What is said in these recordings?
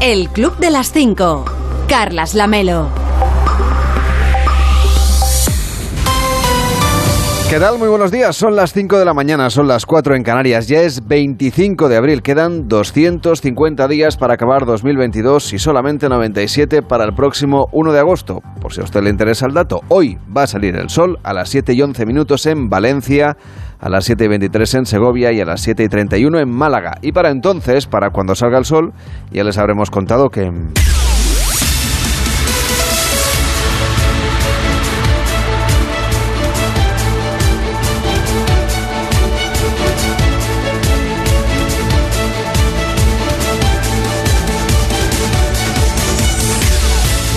El Club de las 5. Carlas Lamelo. ¿Qué tal? Muy buenos días. Son las 5 de la mañana, son las 4 en Canarias. Ya es 25 de abril. Quedan 250 días para acabar 2022 y solamente 97 para el próximo 1 de agosto. Por si a usted le interesa el dato, hoy va a salir el sol a las 7 y 11 minutos en Valencia, a las 7 y 23 en Segovia y a las 7 y 31 en Málaga. Y para entonces, para cuando salga el sol, ya les habremos contado que...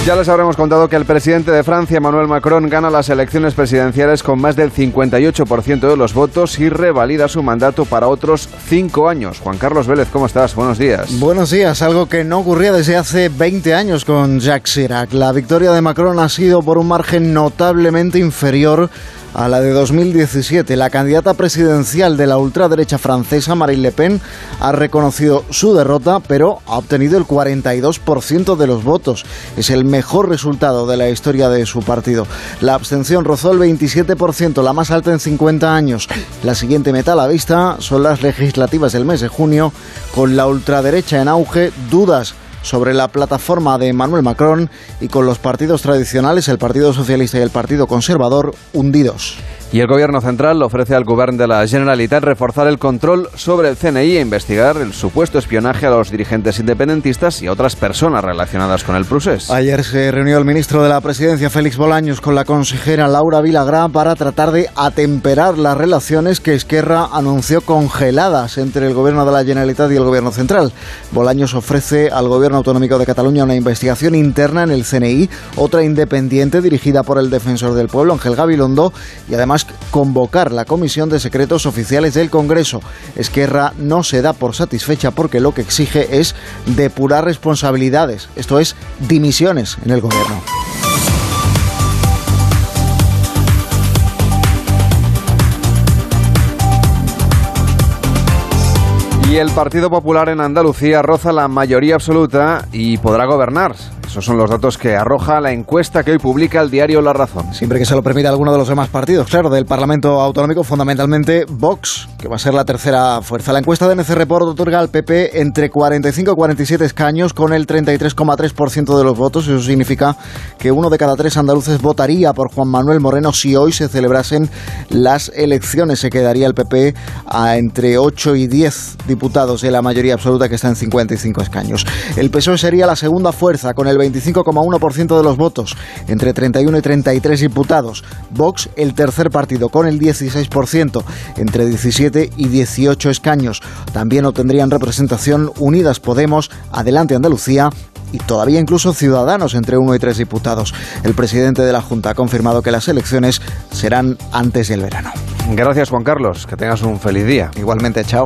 Ya les habremos contado que el presidente de Francia, Emmanuel Macron, gana las elecciones presidenciales con más del 58% de los votos y revalida su mandato para otros cinco años. Juan Carlos Vélez, ¿cómo estás? Buenos días. Buenos días, algo que no ocurría desde hace 20 años con Jacques Chirac. La victoria de Macron ha sido por un margen notablemente inferior a la de 2017. La candidata presidencial de la ultraderecha francesa, Marine Le Pen, ha reconocido su derrota, pero ha obtenido el 42% de los votos. Es el mejor resultado de la historia de su partido. La abstención rozó el 27%, la más alta en 50 años. La siguiente meta a la vista son las legislativas del mes de junio, con la ultraderecha en auge, dudas sobre la plataforma de Emmanuel Macron y con los partidos tradicionales, el Partido Socialista y el Partido Conservador, hundidos. Y el Gobierno Central ofrece al Gobierno de la Generalitat reforzar el control sobre el CNI e investigar el supuesto espionaje a los dirigentes independentistas y a otras personas relacionadas con el procés. Ayer se reunió el ministro de la Presidencia, Félix Bolaños, con la consejera Laura Vilagrán para tratar de atemperar las relaciones que Esquerra anunció congeladas entre el Gobierno de la Generalitat y el Gobierno Central. Bolaños ofrece al Gobierno Autonómico de Cataluña una investigación interna en el CNI, otra independiente dirigida por el defensor del pueblo, Ángel Gabilondo, y además convocar la Comisión de Secretos Oficiales del Congreso. Esquerra no se da por satisfecha porque lo que exige es depurar responsabilidades, esto es, dimisiones en el Gobierno. Y el Partido Popular en Andalucía roza la mayoría absoluta y podrá gobernar. Esos son los datos que arroja la encuesta que hoy publica el diario La Razón. Siempre que se lo permita alguno de los demás partidos, claro, del Parlamento Autonómico, fundamentalmente Vox, que va a ser la tercera fuerza. La encuesta de NC Report otorga al PP entre 45 y 47 escaños con el 33,3% de los votos. Eso significa que uno de cada tres andaluces votaría por Juan Manuel Moreno si hoy se celebrasen las elecciones. Se quedaría el PP a entre 8 y 10 diputados de la mayoría absoluta que está en 55 escaños. El PSOE sería la segunda fuerza con el 25,1% de los votos, entre 31 y 33 diputados. Vox, el tercer partido, con el 16%, entre 17 y 18 escaños. También obtendrían representación Unidas Podemos, Adelante Andalucía y todavía incluso Ciudadanos entre 1 y 3 diputados. El presidente de la Junta ha confirmado que las elecciones serán antes del verano. Gracias Juan Carlos, que tengas un feliz día. Igualmente, chao.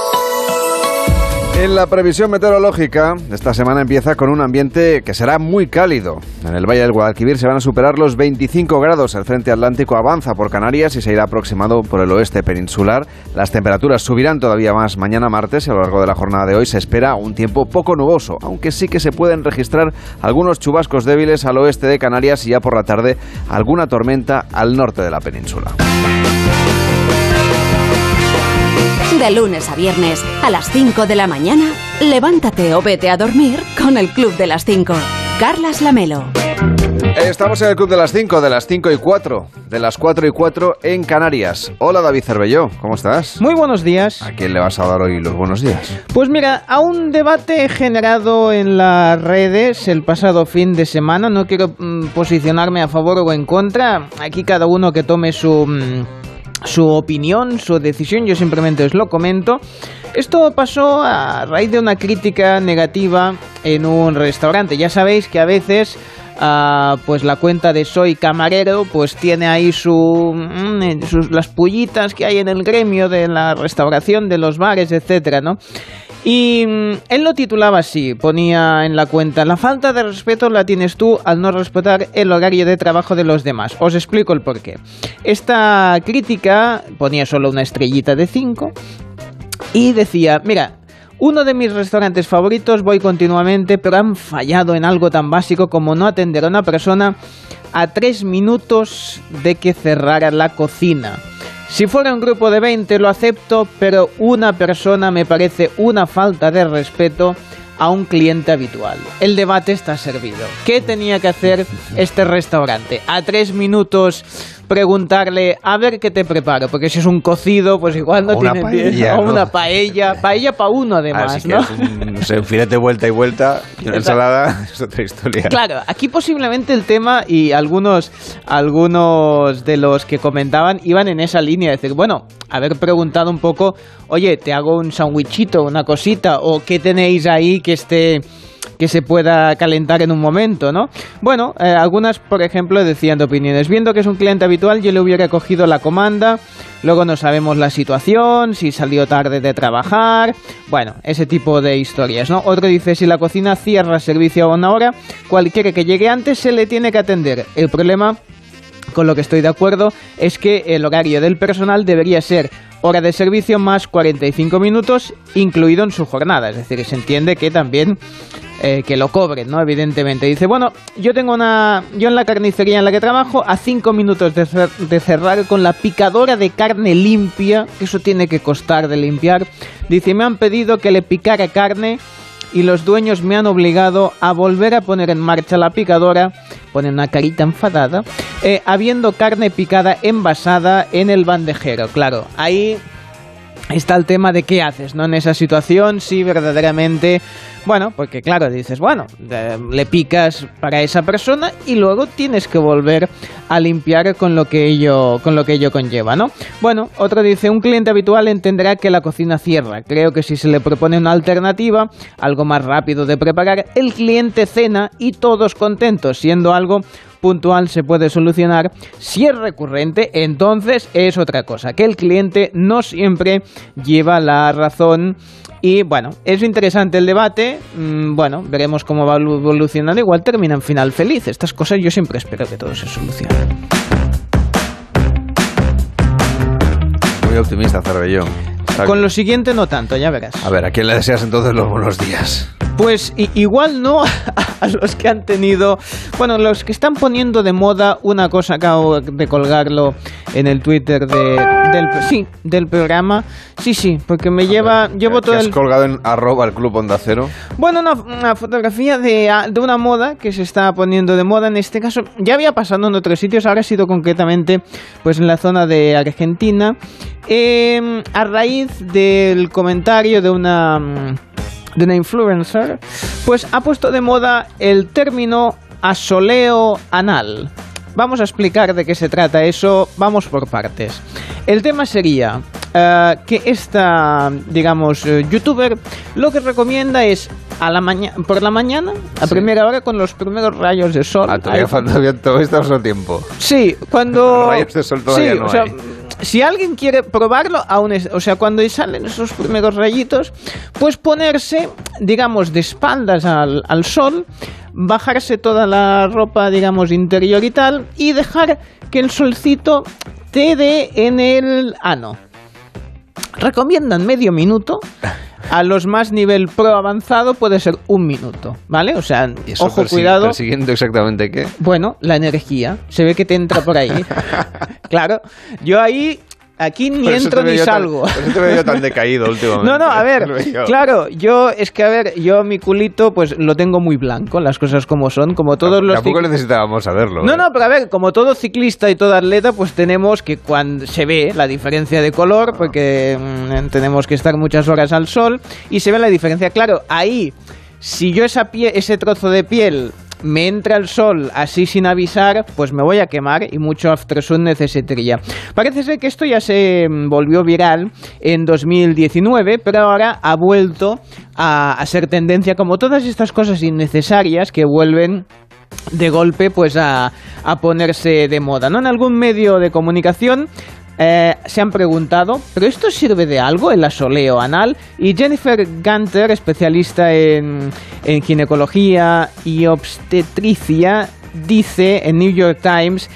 En la previsión meteorológica, esta semana empieza con un ambiente que será muy cálido. En el Valle del Guadalquivir se van a superar los 25 grados. El frente atlántico avanza por Canarias y se irá aproximado por el oeste peninsular. Las temperaturas subirán todavía más mañana martes y a lo largo de la jornada de hoy se espera un tiempo poco nuboso, aunque sí que se pueden registrar algunos chubascos débiles al oeste de Canarias y ya por la tarde alguna tormenta al norte de la península. De lunes a viernes, a las 5 de la mañana, levántate o vete a dormir con el Club de las 5. Carlas Lamelo. Estamos en el Club de las 5, de las 5 y 4, de las 4 y 4 en Canarias. Hola David Cervelló, ¿cómo estás? Muy buenos días. ¿A quién le vas a dar hoy los buenos días? Pues mira, a un debate generado en las redes el pasado fin de semana, no quiero mm, posicionarme a favor o en contra, aquí cada uno que tome su... Mm, su opinión, su decisión, yo simplemente os lo comento. Esto pasó a raíz de una crítica negativa en un restaurante. Ya sabéis que a veces ah, pues la cuenta de soy camarero pues tiene ahí su, mm, sus, las pullitas que hay en el gremio de la restauración, de los bares, etcétera, ¿no? Y mm, él lo titulaba así, ponía en la cuenta, la falta de respeto la tienes tú al no respetar el horario de trabajo de los demás. Os explico el porqué. Esta crítica ponía solo una estrellita de 5 y decía, mira, uno de mis restaurantes favoritos voy continuamente, pero han fallado en algo tan básico como no atender a una persona a tres minutos de que cerrara la cocina. Si fuera un grupo de 20 lo acepto, pero una persona me parece una falta de respeto a un cliente habitual. El debate está servido. ¿Qué tenía que hacer este restaurante? A tres minutos preguntarle a ver qué te preparo, porque si es un cocido, pues igual no tiene paella, o ¿no? una paella, paella para uno además, Así que ¿no? es un, no sé, un filete vuelta y vuelta y una ensalada es otra historia. Claro, aquí posiblemente el tema y algunos, algunos de los que comentaban iban en esa línea, es decir, bueno, haber preguntado un poco, oye, te hago un sandwichito, una cosita, o qué tenéis ahí que esté que se pueda calentar en un momento, ¿no? Bueno, eh, algunas, por ejemplo, decían de opiniones. Viendo que es un cliente habitual, yo le hubiera cogido la comanda. Luego no sabemos la situación, si salió tarde de trabajar. Bueno, ese tipo de historias, ¿no? Otro dice, si la cocina cierra servicio a una hora, cualquiera que llegue antes se le tiene que atender. El problema con lo que estoy de acuerdo es que el horario del personal debería ser hora de servicio más 45 minutos incluido en su jornada. Es decir, se entiende que también eh, que lo cobren, ¿no? Evidentemente. Dice, bueno, yo tengo una... Yo en la carnicería en la que trabajo, a 5 minutos de, de cerrar con la picadora de carne limpia, que eso tiene que costar de limpiar. Dice, me han pedido que le picara carne y los dueños me han obligado a volver a poner en marcha la picadora, pone una carita enfadada, eh, habiendo carne picada envasada en el bandejero. Claro, ahí está el tema de qué haces, ¿no? En esa situación, si verdaderamente, bueno, porque claro, dices, bueno, le picas para esa persona y luego tienes que volver a limpiar con lo que ello, con lo que ello conlleva, ¿no? Bueno, otro dice, un cliente habitual entenderá que la cocina cierra. Creo que si se le propone una alternativa, algo más rápido de preparar, el cliente cena y todos contentos, siendo algo puntual se puede solucionar. Si es recurrente, entonces es otra cosa, que el cliente no siempre lleva la razón. Y bueno, es interesante el debate. Mm, Bueno, veremos cómo va evolucionando. Igual termina en final feliz. Estas cosas yo siempre espero que todo se solucione. Muy optimista, Cervellón. Con lo siguiente no tanto, ya verás. A ver, ¿a quién le deseas entonces los buenos días? Pues igual no a los que han tenido, bueno, los que están poniendo de moda una cosa, acabo de colgarlo en el Twitter de, del, sí, del programa. Sí, sí, porque me lleva, llevo ¿Qué todo has el... colgado en arroba el club Onda Cero? Bueno, una, una fotografía de, de una moda que se está poniendo de moda. En este caso, ya había pasado en otros sitios, ahora ha sido concretamente pues en la zona de Argentina. Eh, a raíz del comentario de una, mm, de una influencer, pues ha puesto de moda el término asoleo anal. Vamos a explicar de qué se trata eso, vamos por partes. El tema sería eh, que esta, digamos, eh, youtuber lo que recomienda es a la por la mañana, a primera hora con los primeros rayos de sol. Ah, todavía falta bien todo esto a tiempo. Sí, cuando... Rayos de sol todavía sí, no o sea, hay. Si alguien quiere probarlo, aún es- o sea, cuando salen esos primeros rayitos, pues ponerse, digamos, de espaldas al, al sol, bajarse toda la ropa, digamos, interior y tal, y dejar que el solcito te dé en el ano. Recomiendan medio minuto. A los más nivel pro avanzado puede ser un minuto, ¿vale? O sea, ¿Y eso ojo, cuidado. persiguiendo exactamente qué? Bueno, la energía. Se ve que te entra por ahí. claro. Yo ahí, aquí ni Por entro ni tan- salgo. por eso te veo tan decaído últimamente. No, no, a ver, Lo veo. claro, yo, es que a ver, yo mi culito pues lo tengo muy blanco, las cosas como son, como todos los... Tampoco necesitábamos saberlo. No, ¿eh? no, pero a ver, como todo ciclista y todo atleta, pues tenemos que cuando se ve la diferencia de color, porque mm, tenemos que estar muchas horas al sol, y se ve la diferencia. Claro, ahí, si yo esa pie- ese trozo de piel me entra el sol así sin avisar, pues me voy a quemar y mucho aftersun necesitaría. Parece ser que esto ya se mm, volvió viral en 2019, pero ahora ha vuelto a, a ser tendencia como todas estas cosas innecesarias que vuelven de golpe pues a, a ponerse de moda. ¿no? En algún medio de comunicación eh, se han preguntado, ¿pero esto sirve de algo el asoleo anal? Y Jennifer Gunter, especialista en, ginecología y obstetricia, dice en New York Times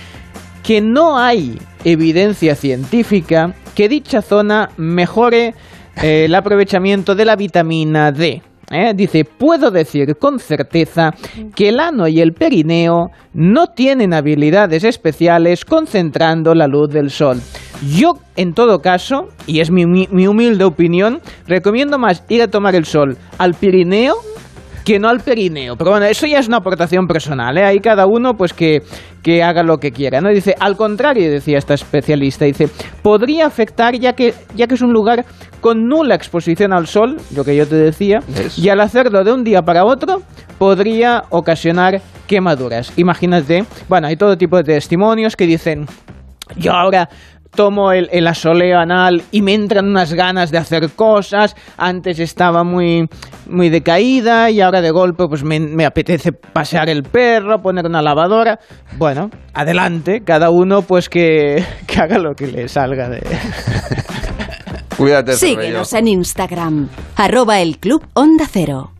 que no hay evidencia científica que dicha zona mejore eh, el aprovechamiento de la vitamina D. ¿eh? Dice, puedo decir con certeza que el ano y el perineo no tienen habilidades especiales concentrando la luz del sol. Yo, en todo caso, y es mi, mi- mi humilde opinión, recomiendo más ir a tomar el sol al Pirineo que no al perineo. Pero bueno, eso ya es una aportación personal, ¿eh? Ahí cada uno pues que, que haga lo que quiera, ¿no? Dice, al contrario, decía esta especialista, dice, podría afectar ya que, ya que es un lugar con nula exposición al sol, lo que yo te decía, ¿Ves? y al hacerlo de un día para otro, podría ocasionar quemaduras. Imagínate, bueno, hay todo tipo de testimonios que dicen, yo ahora tomo el, el asoleo anal y me entran unas ganas de hacer cosas. Antes estaba muy, muy decaída y ahora de golpe pues me, me apetece pasear el perro, poner una lavadora. Bueno, adelante, cada uno pues que, que haga lo que le salga de... Cuídate, Síguenos en Instagram, arroba el Club Onda Cero.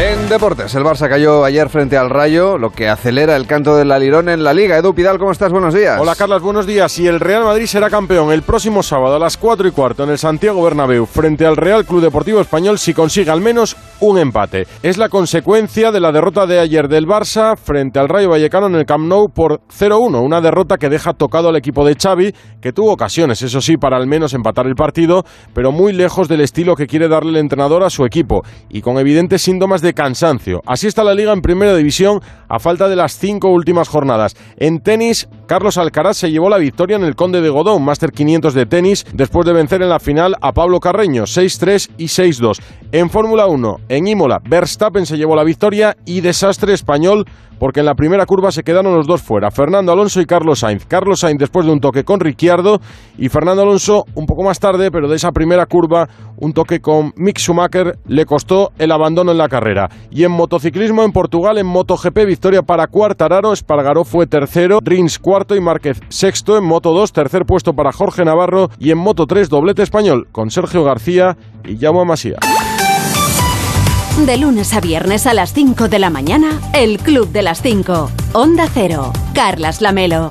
En deportes, el Barça cayó ayer frente al Rayo, lo que acelera el canto del alirón en la Liga. Edu Pidal, ¿cómo estás? Buenos días. Hola Carlas, buenos días. Y el Real Madrid será campeón el próximo sábado a las 4 y cuarto en el Santiago Bernabéu frente al Real Club Deportivo Español si consigue al menos un empate. Es la consecuencia de la derrota de ayer del Barça frente al Rayo Vallecano en el Camp Nou por 0-1, una derrota que deja tocado al equipo de Xavi, que tuvo ocasiones, eso sí, para al menos empatar el partido, pero muy lejos del estilo que quiere darle el entrenador a su equipo y con evidentes síntomas de cansancio. Así está la liga en primera división a falta de las cinco últimas jornadas. En tenis, Carlos Alcaraz se llevó la victoria en el Conde de Godón, Master 500 de tenis, después de vencer en la final a Pablo Carreño, 6-3 y 6-2. En Fórmula 1, en Imola, Verstappen se llevó la victoria y desastre español porque en la primera curva se quedaron los dos fuera, Fernando Alonso y Carlos Sainz. Carlos Sainz después de un toque con Ricciardo y Fernando Alonso un poco más tarde, pero de esa primera curva, un toque con Mick Schumacher le costó el abandono en la carrera. Y en motociclismo en Portugal, en MotoGP, victoria para Cuartararo, Espargaró fue tercero, Rins cuarto y Márquez sexto. En Moto 2, tercer puesto para Jorge Navarro y en Moto 3, doblete español con Sergio García y Jaume Masía. De lunes a viernes a las 5 de la mañana, el Club de las 5. Onda Cero, Carlas Lamelo.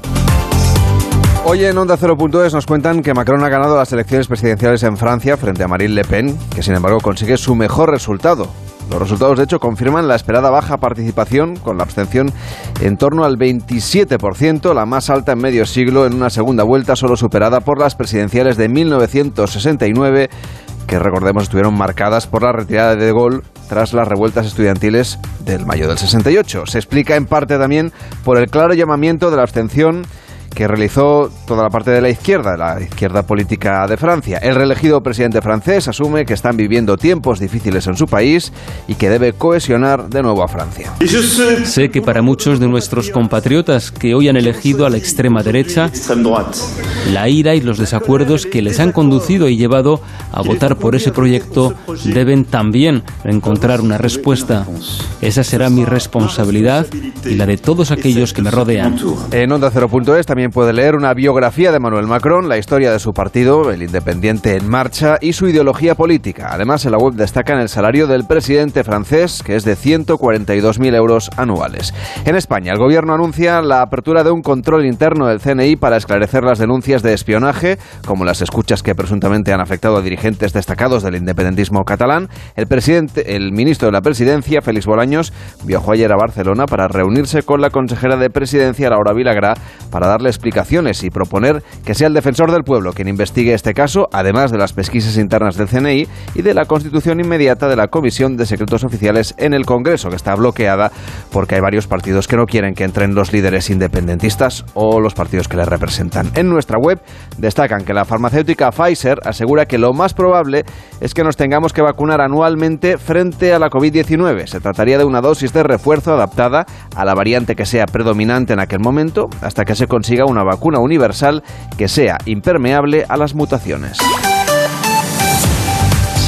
Hoy en Onda 0.es nos cuentan que Macron ha ganado las elecciones presidenciales en Francia frente a Marine Le Pen, que sin embargo consigue su mejor resultado. Los resultados, de hecho, confirman la esperada baja participación, con la abstención en torno al 27%, la más alta en medio siglo, en una segunda vuelta solo superada por las presidenciales de 1969, que recordemos estuvieron marcadas por la retirada de Gaulle tras las revueltas estudiantiles del mayo del 68. Se explica en parte también por el claro llamamiento de la abstención que realizó toda la parte de la izquierda, la izquierda política de Francia. El reelegido presidente francés asume que están viviendo tiempos difíciles en su país y que debe cohesionar de nuevo a Francia. Sé que para muchos de nuestros compatriotas que hoy han elegido a la extrema derecha, la ira y los desacuerdos que les han conducido y llevado a votar por ese proyecto deben también encontrar una respuesta. Esa será mi responsabilidad y la de todos aquellos que me rodean. En Onda 0.es también puede leer una biografía de Manuel Macron, la historia de su partido, el Independiente en Marcha, y su ideología política. Además, en la web destacan el salario del presidente francés, que es de 142.000 euros anuales. En España, el gobierno anuncia la apertura de un control interno del CNI para esclarecer las denuncias de espionaje, como las escuchas que presuntamente han afectado a dirigentes destacados del independentismo catalán. El presidente, el ministro de la Presidencia, Félix Bolaños, viajó ayer a Barcelona para reunirse con la consejera de Presidencia, Laura Vilagrá, para darle explicaciones y proponer que sea el defensor del pueblo quien investigue este caso, además de las pesquisas internas del CNI y de la constitución inmediata de la Comisión de Secretos Oficiales en el Congreso, que está bloqueada porque hay varios partidos que no quieren que entren los líderes independentistas o los partidos que les representan. En nuestra web destacan que la farmacéutica Pfizer asegura que lo más probable es que nos tengamos que vacunar anualmente frente a la COVID-19. Se trataría de una dosis de refuerzo adaptada a la variante que sea predominante en aquel momento, hasta que se consiga una vacuna universal que sea impermeable a las mutaciones.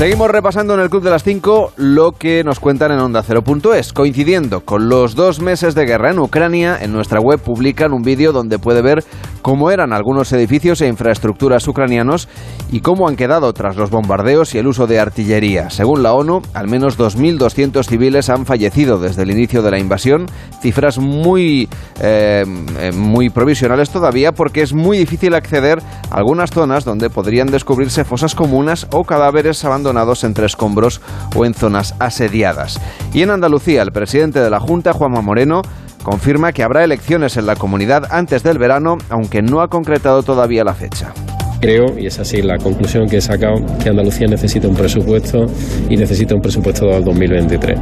Seguimos repasando en el Club de las 5 lo que nos cuentan en Onda Cero.es. Coincidiendo con los dos meses de guerra en Ucrania, en nuestra web publican un vídeo donde puede ver cómo eran algunos edificios e infraestructuras ucranianos y cómo han quedado tras los bombardeos y el uso de artillería. Según la ONU, al menos 2.200 civiles han fallecido desde el inicio de la invasión, cifras muy, eh, muy provisionales todavía porque es muy difícil acceder a algunas zonas donde podrían descubrirse fosas comunas o cadáveres abandonados entre escombros o en zonas asediadas. Y en Andalucía, el presidente de la Junta, Juanma Moreno, confirma que habrá elecciones en la comunidad antes del verano, aunque no ha concretado todavía la fecha. Creo, y es así la conclusión que he sacado, que Andalucía necesita un presupuesto y necesita un presupuesto del 2023.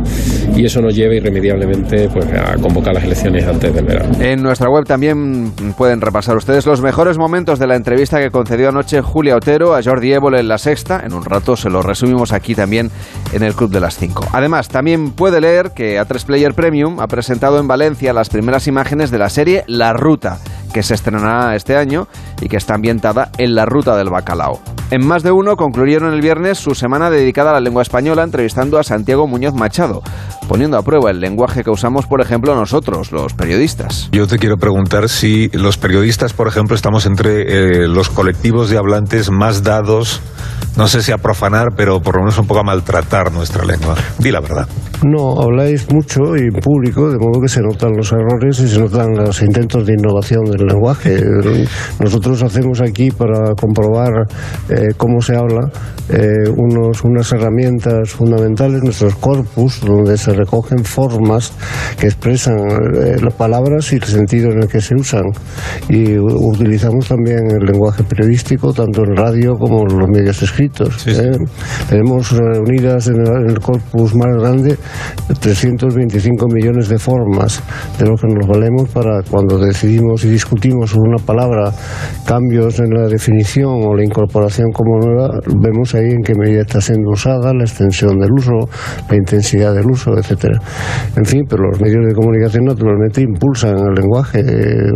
Y eso nos lleva irremediablemente pues, a convocar las elecciones antes del verano. En nuestra web también pueden repasar ustedes los mejores momentos de la entrevista que concedió anoche Julia Otero a Jordi Évole en La Sexta. En un rato se lo resumimos aquí también en el Club de las 5. Además, también puede leer que A3 Player Premium ha presentado en Valencia las primeras imágenes de la serie La Ruta que se estrenará este año y que está ambientada en la ruta del bacalao. En más de uno concluyeron el viernes su semana dedicada a la lengua española entrevistando a Santiago Muñoz Machado, poniendo a prueba el lenguaje que usamos, por ejemplo, nosotros, los periodistas. Yo te quiero preguntar si los periodistas, por ejemplo, estamos entre eh, los colectivos de hablantes más dados, no sé si a profanar, pero por lo menos un poco a maltratar nuestra lengua. Di la verdad. No, habláis mucho y en público, de modo que se notan los errores y se notan los intentos de innovación del lenguaje. Nosotros hacemos aquí para comprobar eh, cómo se habla eh, unos, unas herramientas fundamentales, nuestros corpus, donde se recogen formas que expresan eh, las palabras y el sentido en el que se usan. Y utilizamos también el lenguaje periodístico, tanto en radio como en los medios escritos. Tenemos reunidas en el corpus más grande 325 millones de formas de lo que nos valemos para cuando decidimos y discutimos sobre una palabra, cambios en la definición o la incorporación como nueva, vemos ahí en qué medida está siendo usada, la extensión del uso, la intensidad del uso, etcétera. En fin, pero los medios de comunicación naturalmente impulsan el lenguaje, eh,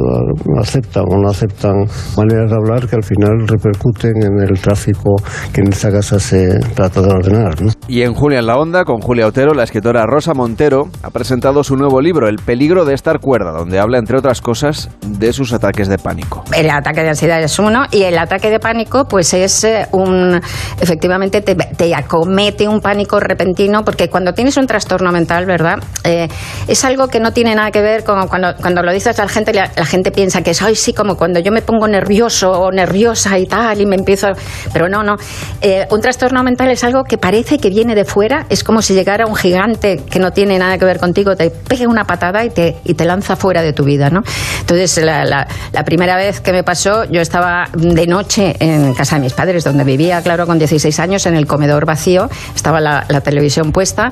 aceptan o no aceptan maneras de hablar que al final repercuten en el tráfico que en esta casa se trata de ordenar. Y en Julia en la Onda, con Julia Otero, la escritora Rosa Montero ha presentado su nuevo libro, El peligro de estar cuerda, donde habla, entre otras cosas, de sus ataques de pánico. El ataque de ansiedad es uno y el ataque de pánico pues es eh, un... efectivamente te, acomete un pánico repentino porque cuando tienes un trastorno mental, ¿verdad? Eh, es algo que no tiene nada que ver con cuando, cuando lo dices a la gente, la, gente piensa que es, ay, sí, como cuando yo me pongo nervioso o nerviosa y tal y me empiezo... Pero no, no. Eh, un trastorno mental es algo que parece que viene de fuera, es como si llegara un gigante que no tiene nada que ver contigo te pega una patada y te, y te lanza fuera de tu vida, ¿no? Entonces, la, la, primera vez que me pasó, yo estaba de noche en casa de mis padres, donde vivía, claro, con 16 años, en el comedor vacío, estaba la, televisión puesta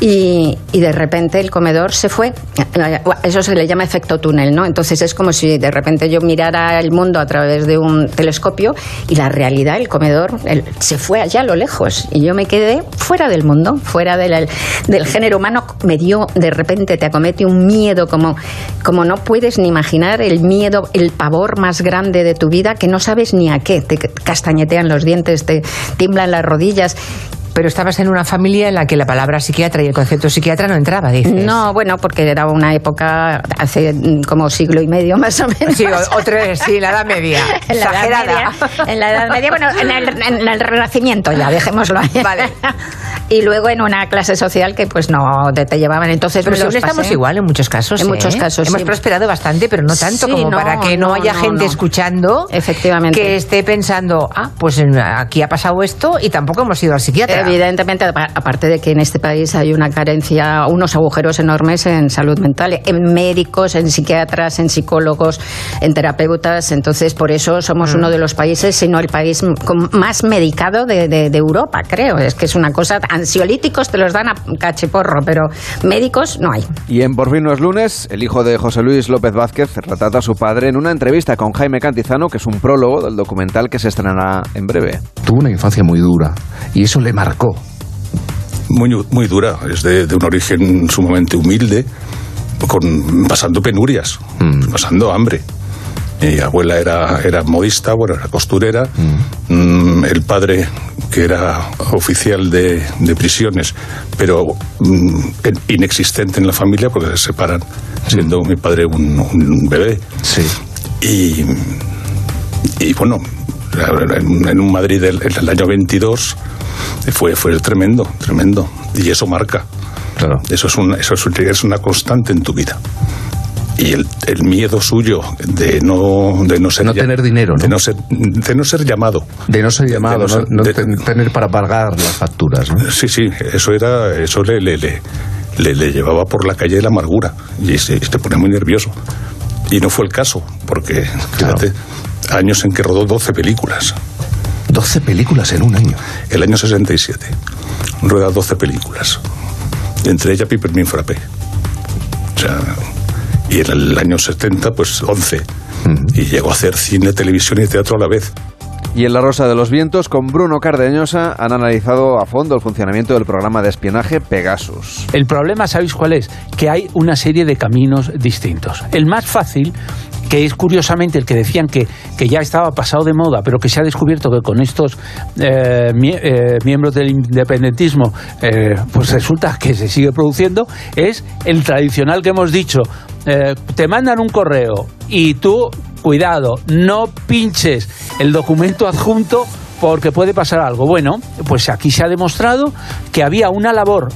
y, y, de repente el comedor se fue. Eso se le llama efecto túnel, ¿no? Entonces es como si de repente yo mirara el mundo a través de un telescopio y la realidad, el comedor, se fue allá a lo lejos y yo me quedé fuera del mundo, fuera del, del género humano me dio, de repente te acomete un miedo como, como no puedes ni imaginar, el miedo, el pavor más grande de tu vida que no sabes ni a qué. Te castañetean los dientes, te tiemblan las rodillas pero estabas en una familia en la que la palabra psiquiatra y el concepto psiquiatra no entraba, dices. No, bueno, porque era una época hace mm, como siglo y medio más o menos. Sí, otra, sí, la Edad Media. en la Edad Media. En la Edad Media, bueno, en el, Renacimiento ya, dejémoslo ahí. Vale. y luego en una clase social que pues no te, llevaban. Entonces pero estamos igual en muchos casos. En muchos ¿eh? casos. Hemos prosperado bastante, pero no tanto como para que no, haya gente escuchando. Efectivamente. Que esté pensando, ah, pues aquí ha pasado esto y tampoco hemos ido al psiquiatra. Evidentemente, aparte de que en este país hay una carencia, unos agujeros enormes en salud mental, en médicos, en psiquiatras, en psicólogos, en terapeutas. Entonces, por eso somos mm. uno de los países, si no el país más medicado de, de Europa, creo. Es que es una cosa ansiolíticos te los dan a cachiporro, pero médicos no hay. Y en Por fin no es lunes, el hijo de José Luis López Vázquez retrata a su padre en una entrevista con Jaime Cantizano, que es un prólogo del documental que se estrenará en breve. Tuvo una infancia muy dura y eso le marcó. Muy, muy dura, es de, un origen sumamente humilde, con, pasando penurias, mm. pasando hambre. Mi abuela era, era modista, bueno, era costurera. Mm, el padre, que era oficial de, de prisiones, pero mm, inexistente en la familia porque se separan, siendo mi padre un, un bebé. Sí. Y, y bueno, en, un Madrid del el año 22 fue, fue tremendo, tremendo. Y eso marca. Claro. Eso es una, eso es, un- es una constante en tu vida. Y el, el miedo suyo de no, de no ser No tener dinero, ¿no? De no ser, de no ser llamado. De no ser llamado, no, ser- no de- ten- tener para pagar las facturas, ¿no? Sí, sí, eso era, eso le, le, le, le- le llevaba por la calle de la amargura y se, se pone muy nervioso. Y no fue el caso, porque fíjate, años en que rodó 12 películas. 12 películas en un año. El año 67. Rueda 12 películas. Entre ellas Pipermin Frappé. O sea, y en el año 70, pues 11. Y llegó a hacer cine, televisión y teatro a la vez. Y en La Rosa de los Vientos, con Bruno Cardeñosa, han analizado a fondo el funcionamiento del programa de espionaje Pegasus. El problema, ¿sabéis cuál es? Que hay una serie de caminos distintos. El más fácil, que es curiosamente el que decían que, que ya estaba pasado de moda, pero que se ha descubierto que con estos eh, eh, miembros del independentismo, eh, pues resulta que se sigue produciendo, es el tradicional que hemos dicho. te mandan un correo y tú, cuidado, no pinches el documento adjunto porque puede pasar algo. Bueno, pues aquí se ha demostrado que había una labor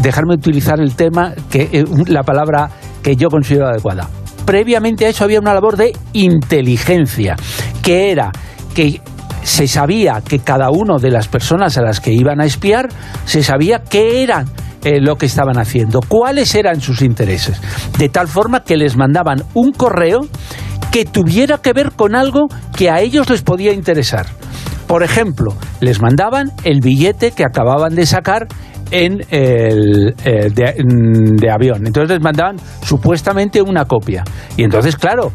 dejarme utilizar el tema, que la palabra que yo considero adecuada. Previamente a eso había una labor de inteligencia, que era que se sabía que cada una de las personas a las que iban a espiar, se sabía qué eran eh, lo que estaban haciendo, cuáles eran sus intereses, de tal forma que les mandaban un correo que tuviera que ver con algo que a ellos les podía interesar. Por ejemplo, les mandaban el billete que acababan de sacar en el eh, de, mm, de avión. Entonces les mandaban supuestamente una copia. Y entonces, claro,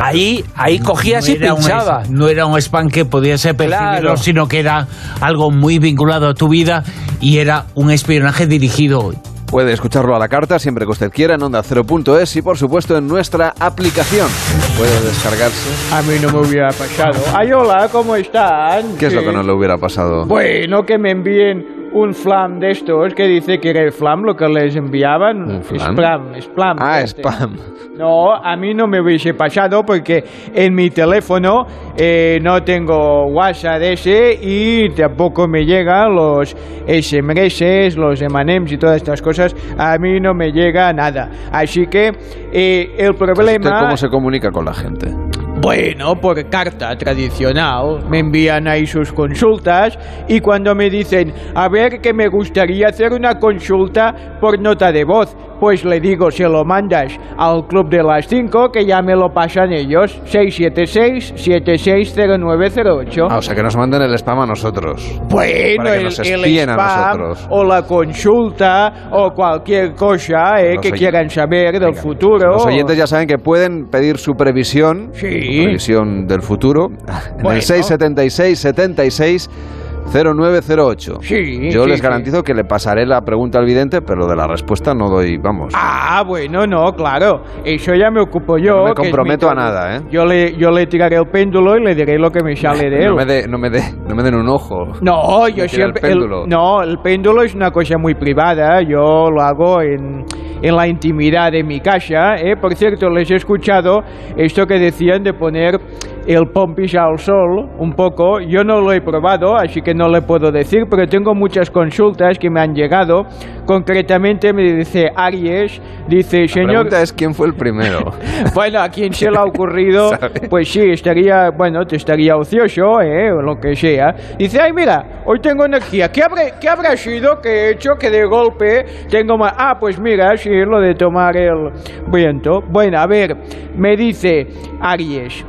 ahí, ahí cogías no y era un pinchabas. es- no era un spam que podía ser percibirlo, Claro. sino que era algo muy vinculado a tu vida y era un espionaje dirigido. Puede escucharlo a la carta siempre que usted quiera en onda 0.es y por supuesto en nuestra aplicación. Puede descargarse. A mí no me hubiera pasado. Ay, hola, ¿cómo están? ¿Qué es lo que no le hubiera pasado? Bueno, que me envíen un flam de estos que dice que era el flam lo que les enviaban. ¿Un flam? Spam, spam. Ah, este. spam. No, a mí no me hubiese pasado porque en mi teléfono eh, no tengo WhatsApp ese y tampoco me llegan los SMS, los M&M's y todas estas cosas. A mí no me llega nada. Así que eh, el ¿Usted problema... cómo se comunica con la gente? Bueno, por carta tradicional. Me envían ahí sus consultas y cuando me dicen, a ver, que me gustaría hacer una consulta por nota de voz, pues le digo, se lo mandas al Club de las 5 que ya me lo pasan ellos. 676-760908. Ah, o sea, que nos manden el spam a nosotros. Bueno, Para que el, nos el espíen a spam nosotros. o la consulta o cualquier cosa eh, que quieran saber del futuro. Los oyentes ya saben que pueden pedir su previsión, su previsión del futuro, en Bueno. el 676 76 0908. Sí, Yo sí, les sí. garantizo que le pasaré la pregunta al vidente, pero de la respuesta no doy, vamos. Ah, bueno, no, claro. Eso ya me ocupo yo. No me comprometo a nada, ¿eh? Yo le, yo le tiraré el péndulo y le diré lo que me sale de él. No me, de- no, me de- no me den un ojo. No, yo siempre. El péndulo. no, el péndulo es una cosa muy privada. Yo lo hago en, en la intimidad de mi casa. ¿eh? Por cierto, les he escuchado esto que decían de poner el pompis al sol un poco. Yo no lo he probado, así que no le puedo decir, pero tengo muchas consultas que me han llegado. Concretamente me dice Aries, dice, La señor. pregunta es quién fue el primero. Bueno, a quien se le ha ocurrido, pues sí, estaría, bueno, te estaría ocioso, ¿eh? o lo que sea. Dice, ay, mira, hoy tengo energía. ¿Qué, habré, ¿Qué habrá sido que he hecho que de golpe tengo más? Ah, pues mira, sí, lo de tomar el viento. Bueno, a ver, me dice Aries,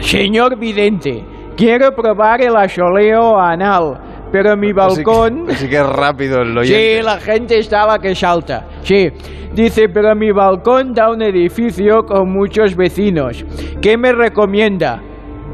señor vidente, quiero probar el asoleo anal. Pero mi balcón... Así que es rápido el oyente. Sí, la gente estaba que salta. Sí. Dice, pero mi balcón da un edificio con muchos vecinos. ¿Qué me recomienda?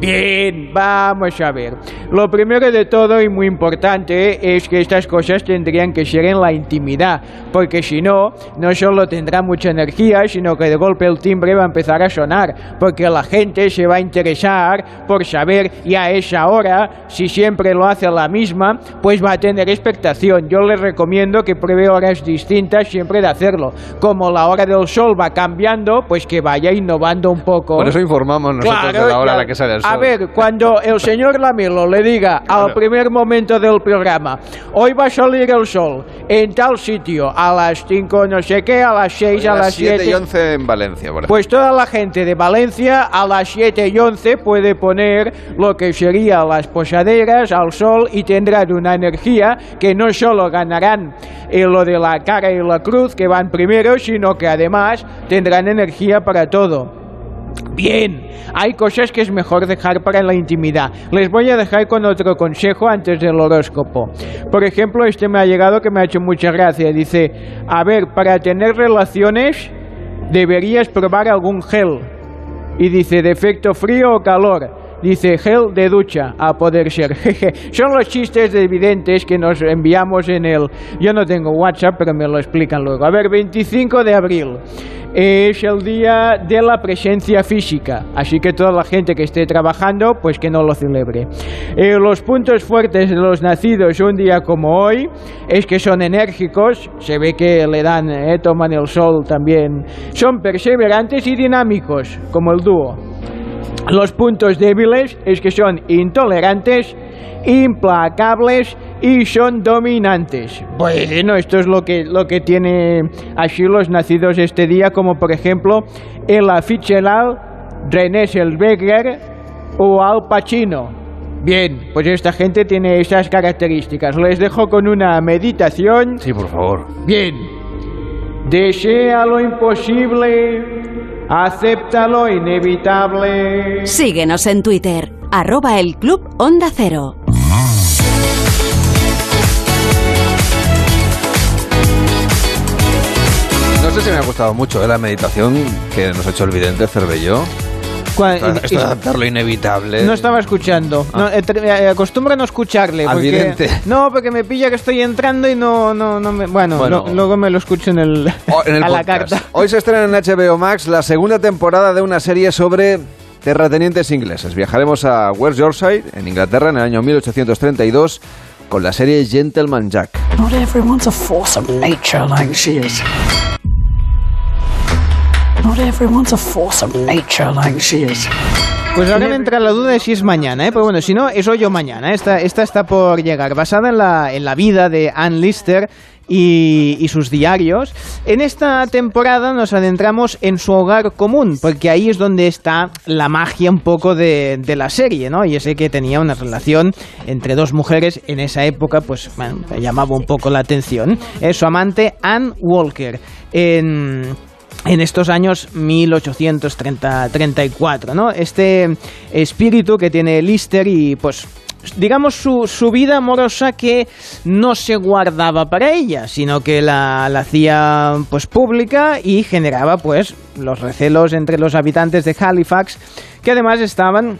Bien, vamos a ver. Lo primero de todo y muy importante es que estas cosas tendrían que ser en la intimidad, porque si no, no solo tendrá mucha energía, sino que de golpe el timbre va a empezar a sonar, porque la gente se va a interesar por saber y a esa hora, si siempre lo hace a la misma, pues va a tener expectación. Yo les recomiendo que pruebe horas distintas siempre de hacerlo. Como la hora del sol va cambiando, pues que vaya innovando un poco. Por eso informamos nosotros de la hora a la que sale el sol. A ver, cuando el señor Lamelo le diga al primer momento del programa, hoy va a salir el sol en tal sitio, a las 5 no sé qué, a las 6, a las 7... y 11 en Valencia, por. Pues toda la gente de Valencia a las 7 y 11 puede poner lo que sería las posaderas al sol y tendrán una energía que no solo ganarán en lo de la cara y la cruz que van primero, sino que además tendrán energía para todo. Bien, hay cosas que es mejor dejar para la intimidad. Les voy a dejar con otro consejo antes del horóscopo. Por ejemplo, este me ha llegado que me ha hecho mucha gracia. Dice, a ver, para tener relaciones deberías probar algún gel. Y dice, de efecto frío o calor. Dice gel de ducha, a poder ser. Jeje. Son los chistes de evidentes que nos enviamos en el... Yo no tengo WhatsApp, pero me lo explican luego. A ver, 25 de abril es el día de la presencia física, así que toda la gente que esté trabajando, pues que no lo celebre. Eh, los puntos fuertes de los nacidos un día como hoy es que son enérgicos, se ve que le dan, eh, toman el sol también, son perseverantes y dinámicos, como el dúo. Los puntos débiles es que son intolerantes, implacables y son dominantes. Bueno, esto es lo que, lo que tiene así los nacidos este día, como por ejemplo Ella Fitzgerald, René Zellweger o Al Pacino. Bien, pues esta gente tiene esas características. Les dejo con una meditación. Sí, por favor. Bien. Desea lo imposible, acepta lo inevitable. Síguenos en Twitter, arroba el Club Onda Cero. No sé si me ha gustado mucho ¿eh? la meditación que nos ha hecho el vidente Cervelló. ¿Cuál- Esto, esto de adaptar lo inevitable. No estaba escuchando. No, eh, acostumbro a no escucharle. Porque-. No, porque me pilla que estoy entrando y no, no, no me. Bueno, Bueno. lo- luego me lo escucho en el, Oh, en el a la carta. Hoy se estrena en HBO Max la segunda temporada de una serie sobre terratenientes ingleses. Viajaremos a West Yorkshire, en Inglaterra, en el año 1832, con la serie Gentleman Jack. Not everyone's a force of nature like she is. Not everyone's a force of nature like she is. Pues ahora me entra la duda de si es mañana, ¿eh? Pero bueno, si no, es hoy o mañana. Esta, esta está por llegar. Basada en la, en la vida de Anne Lister y, sus diarios. En esta temporada nos adentramos en su hogar común, porque ahí es donde está la magia un poco de, de la serie, ¿no? Y ese que tenía una relación entre dos mujeres en esa época, pues bueno, llamaba un poco la atención. Es su amante Anne Walker. En en estos años 1834, ¿no? Este espíritu que tiene Lister y pues digamos su, vida amorosa que no se guardaba para ella, sino que la, la hacía pues pública y generaba pues los recelos entre los habitantes de Halifax que además estaban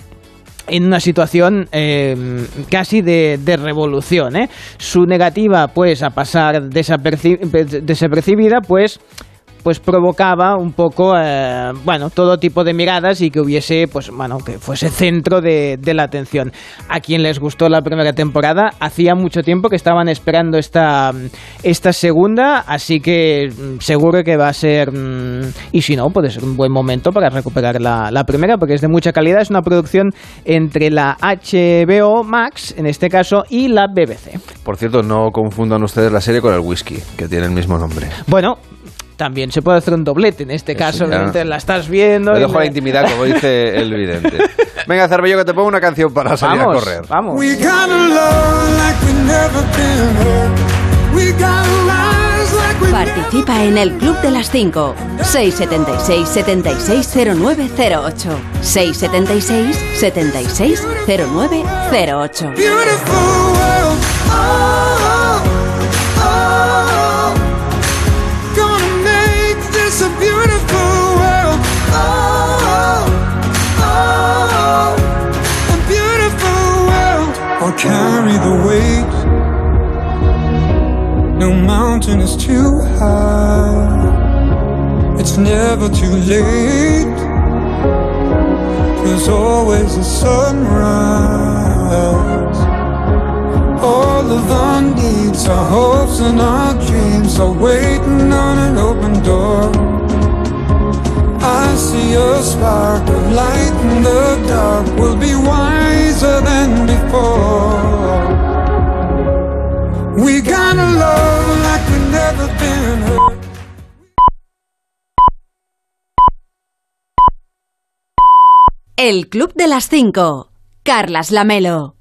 en una situación eh, casi de, de revolución. ¿eh? Su negativa pues a pasar desaperci- desapercibida pues pues provocaba un poco, eh, bueno, todo tipo de miradas y que hubiese, pues, bueno, que fuese centro de, de la atención. A quien les gustó la primera temporada, hacía mucho tiempo que estaban esperando esta, esta segunda, así que mm, seguro que va a ser, mm, y si no, puede ser un buen momento para recuperar la, la primera, porque es de mucha calidad, es una producción entre la HBO Max, en este caso, y la BBC. Por cierto, no confundan ustedes la serie con el whisky, que tiene el mismo nombre. Bueno, también se puede hacer un doblete en este caso, la estás viendo. Y dejo la me- intimidad, como dice el vidente. Venga, Cervello, que te pongo una canción para salir Vamos, a correr. Vamos. We Participa en el Club de las 5. 676 760908. Carry the weight No mountain is too high It's never too late There's always a sunrise All of our needs, our hopes and our dreams Are waiting on an open door I see a spark of light in the dark. We'll be one. Wiser than before. We gotta love like we've never been hurt. El Club de las 5. Carlas Lamelo.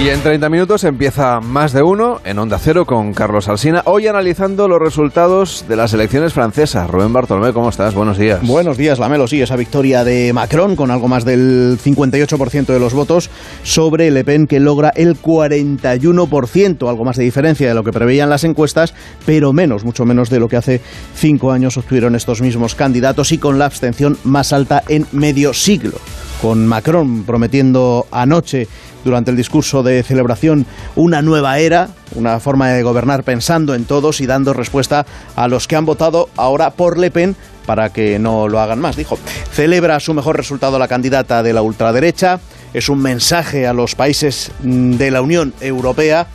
Y en 30 minutos empieza más de uno en Onda Cero con Carlos Alsina. Hoy analizando los resultados de las elecciones francesas. Rubén Bartolomé, ¿cómo estás? Buenos días. Buenos días, Lamelo. Sí, esa victoria de Macron con algo más del 58% de los votos sobre Le Pen que logra el 41%, algo más de diferencia de lo que preveían las encuestas, pero menos, mucho menos de lo que hace cinco años obtuvieron estos mismos candidatos y con la abstención más alta en medio siglo. Con Macron prometiendo anoche durante el discurso de celebración una nueva era, una forma de gobernar pensando en todos y dando respuesta a los que han votado ahora por Le Pen para que no lo hagan más, dijo. Celebra su mejor resultado la candidata de la ultraderecha, es un mensaje a los países mm, de la Unión Europea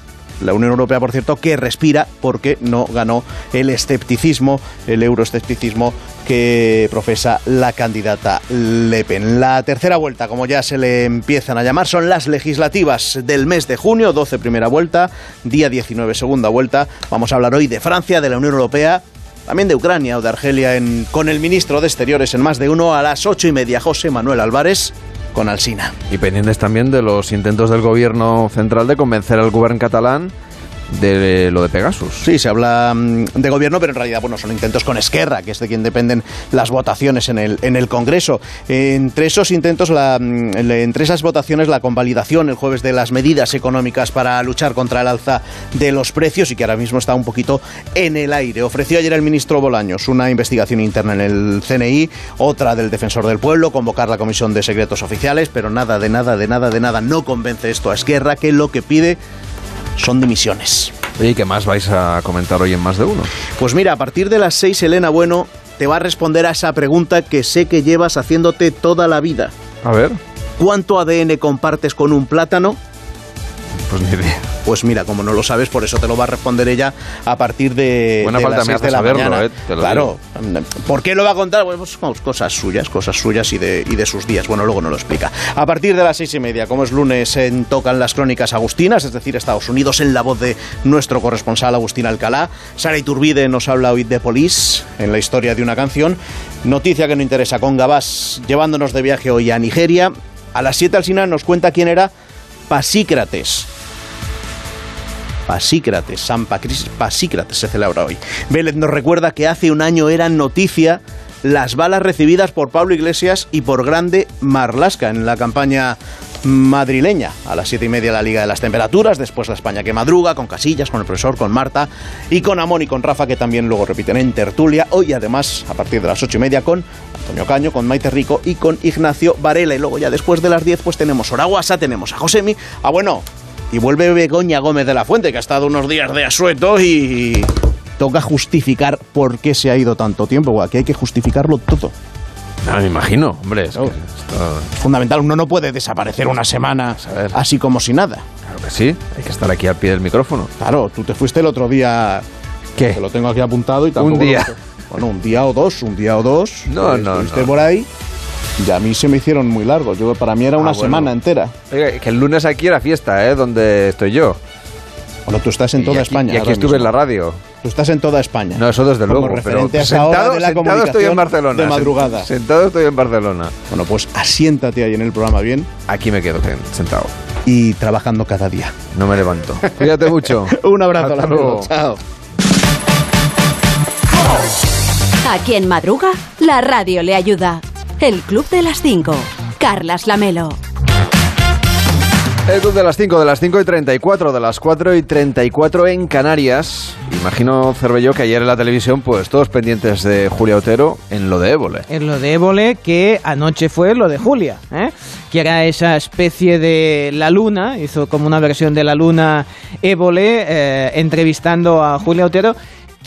la Unión Europea, por cierto, que respira porque no ganó el escepticismo, el euroescepticismo que profesa la candidata Le Pen. La tercera vuelta, como ya se le empiezan a llamar, son las legislativas del mes de junio, 12 primera vuelta, día 19 segunda vuelta. Vamos a hablar hoy de Francia, de la Unión Europea, también de Ucrania o de Argelia con el ministro de Exteriores en más de uno a las ocho y media, José Manuel Álvarez, con. Y pendientes también de los intentos del gobierno central de convencer al gobierno catalán de lo de Pegasus. Sí, se habla mm, de gobierno, pero en realidad bueno, son intentos con Esquerra, que es de quien dependen las votaciones en el, en el Congreso. Entre esos intentos, la, mm, entre esas votaciones, la convalidación el jueves de las medidas económicas para luchar contra el alza de los precios y que ahora mismo está un poquito en el aire. Ofreció ayer el ministro Bolaños una investigación interna en el CNI, otra del Defensor del Pueblo, convocar la Comisión de Secretos Oficiales, pero nada, de nada, de nada, de nada. No convence esto a Esquerra, que lo que pide son dimisiones. ¿y qué más vais a comentar hoy en más de uno? Pues mira, a partir de las 6, Elena Bueno te va a responder a esa pregunta que sé que llevas haciéndote toda la vida. A ver. ¿Cuánto ADN compartes con un plátano? Pues ni idea. Pues mira, como no lo sabes, por eso te lo va a responder ella a partir de, Buena de falta las me 6 hace de la saberlo, mañana. eh, te lo claro. ¿Por qué lo va a contar? Bueno, pues vamos, cosas suyas, cosas suyas y de, y de sus días. Bueno, luego no lo explica. A partir de las seis y media, como es lunes, en tocan las crónicas agustinas, es decir, Estados Unidos, en la voz de nuestro corresponsal Agustín Alcalá. Sara Iturbide nos habla hoy de Police, en la historia de una canción. Noticia que no interesa, con Gabás llevándonos de viaje hoy a Nigeria. A las 7 al final nos cuenta quién era Pasícrates. Pasícrates, San Pasícrates se celebra hoy. Vélez nos recuerda que hace un año eran noticia las balas recibidas por Pablo Iglesias y por Grande Marlasca en la campaña madrileña. A las siete y media la Liga de las Temperaturas, después la España que madruga, con Casillas, con el profesor, con Marta y con Amón y con Rafa, que también luego repiten en tertulia. Hoy además, a partir de las ocho y media, con Antonio Caño, con Maite Rico y con Ignacio Varela. Y luego ya después de las diez, pues tenemos Oraguasa, tenemos a Josemi. Ah, bueno, y vuelve Begoña Gómez de la Fuente, que ha estado unos días de asueto y toca justificar por qué se ha ido tanto tiempo. Aquí hay que justificarlo todo. No, me imagino, hombre. Es que esto- Fundamental, uno no puede desaparecer una semana así como si nada. Claro que sí, hay que estar aquí al pie del micrófono. Claro, tú te fuiste el otro día. ¿Qué? Te lo tengo aquí apuntado y tampoco. Un día. lo- Bueno, un día o dos, un día o dos. No, eh, no, Estuviste no. por ahí. Y a mí se me hicieron muy largos. Yo, para mí era Ah, una bueno. semana entera. Que el lunes aquí era fiesta, ¿eh? Donde estoy yo. Bueno, tú estás en Y toda aquí- España. Y aquí estuve mismo. en la radio. Tú estás en toda España. No, eso desde Como luego. referente pero a esa hora sentado, de la sentado estoy en Barcelona. de madrugada. Sent- Sentado estoy en Barcelona. Bueno, pues asiéntate ahí en el programa bien Aquí me quedo sentado. y trabajando cada día. No me levanto. Cuídate mucho. Un abrazo, Hasta luego. Chao. A quien madruga, la radio le ayuda. El Club de las 5. Carlas Lamelo. El club de las 5, de las 5 y 34, de las 4 y 34 en Canarias. Imagino, Cervelló, que ayer en la televisión, pues todos pendientes de Julia Otero en lo de Évole. Es lo de Évole que anoche fue lo de Julia. ¿eh? que era esa especie de la luna, hizo como una versión de la luna Évole, eh, entrevistando a Julia Otero,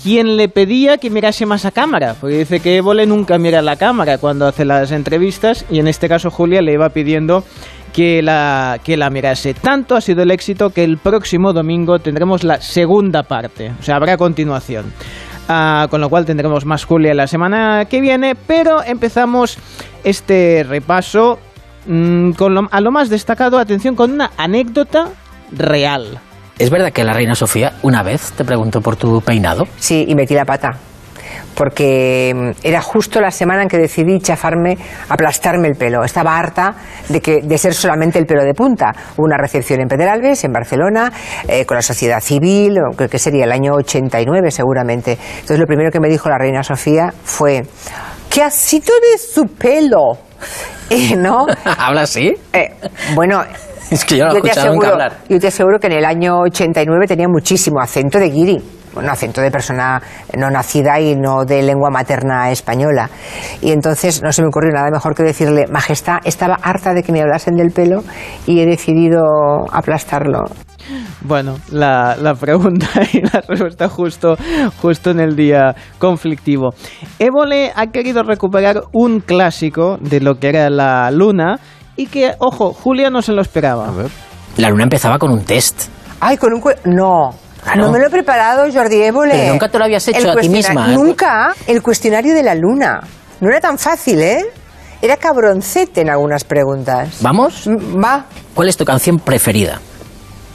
quien le pedía que mirase más a cámara, porque dice que Évole nunca mira la cámara cuando hace las entrevistas, y en este caso Julia le iba pidiendo que la, que la mirase. Tanto ha sido el éxito que el próximo domingo tendremos la segunda parte, o sea, habrá continuación. Ah, con lo cual tendremos más Julia la semana que viene, pero empezamos este repaso mm, con lo- a lo más destacado, atención, con una anécdota real. ¿Es verdad que la reina Sofía una vez te preguntó por tu peinado? Sí, y metí la pata. Porque mm, era justo la semana en que decidí chafarme, aplastarme el pelo. Estaba harta de, que, de ser solamente el pelo de punta. Hubo una recepción en Pedralbes, en Barcelona, eh, con la sociedad civil, creo que sería el año 89 seguramente. Entonces lo primero que me dijo la reina Sofía fue, ¿qué ha sido de su pelo? Eh, ¿No? ¿Habla así? Eh, bueno, Es que yo no lo he te nunca aseguro, hablar. yo te aseguro que en el año 89 tenía muchísimo acento de guiri. Bueno, acento de persona no nacida y no de lengua materna española. Y entonces no se me ocurrió nada mejor que decirle, Majestad, estaba harta de que me hablasen del pelo y he decidido aplastarlo. Bueno, la, la pregunta y la respuesta justo, justo en el día conflictivo. Évole ha querido recuperar un clásico de lo que era la luna y que, ojo, Julia no se lo esperaba. La luna empezaba con un test. Ay, con un... No. Claro. No me lo he preparado, Jordi Évole. Pero nunca te lo habías hecho El a ti misma, ¿eh? Nunca. El cuestionario de la luna. No era tan fácil, ¿eh? Era cabroncete en algunas preguntas. ¿Vamos? Mm, Va. ¿Cuál es tu canción preferida?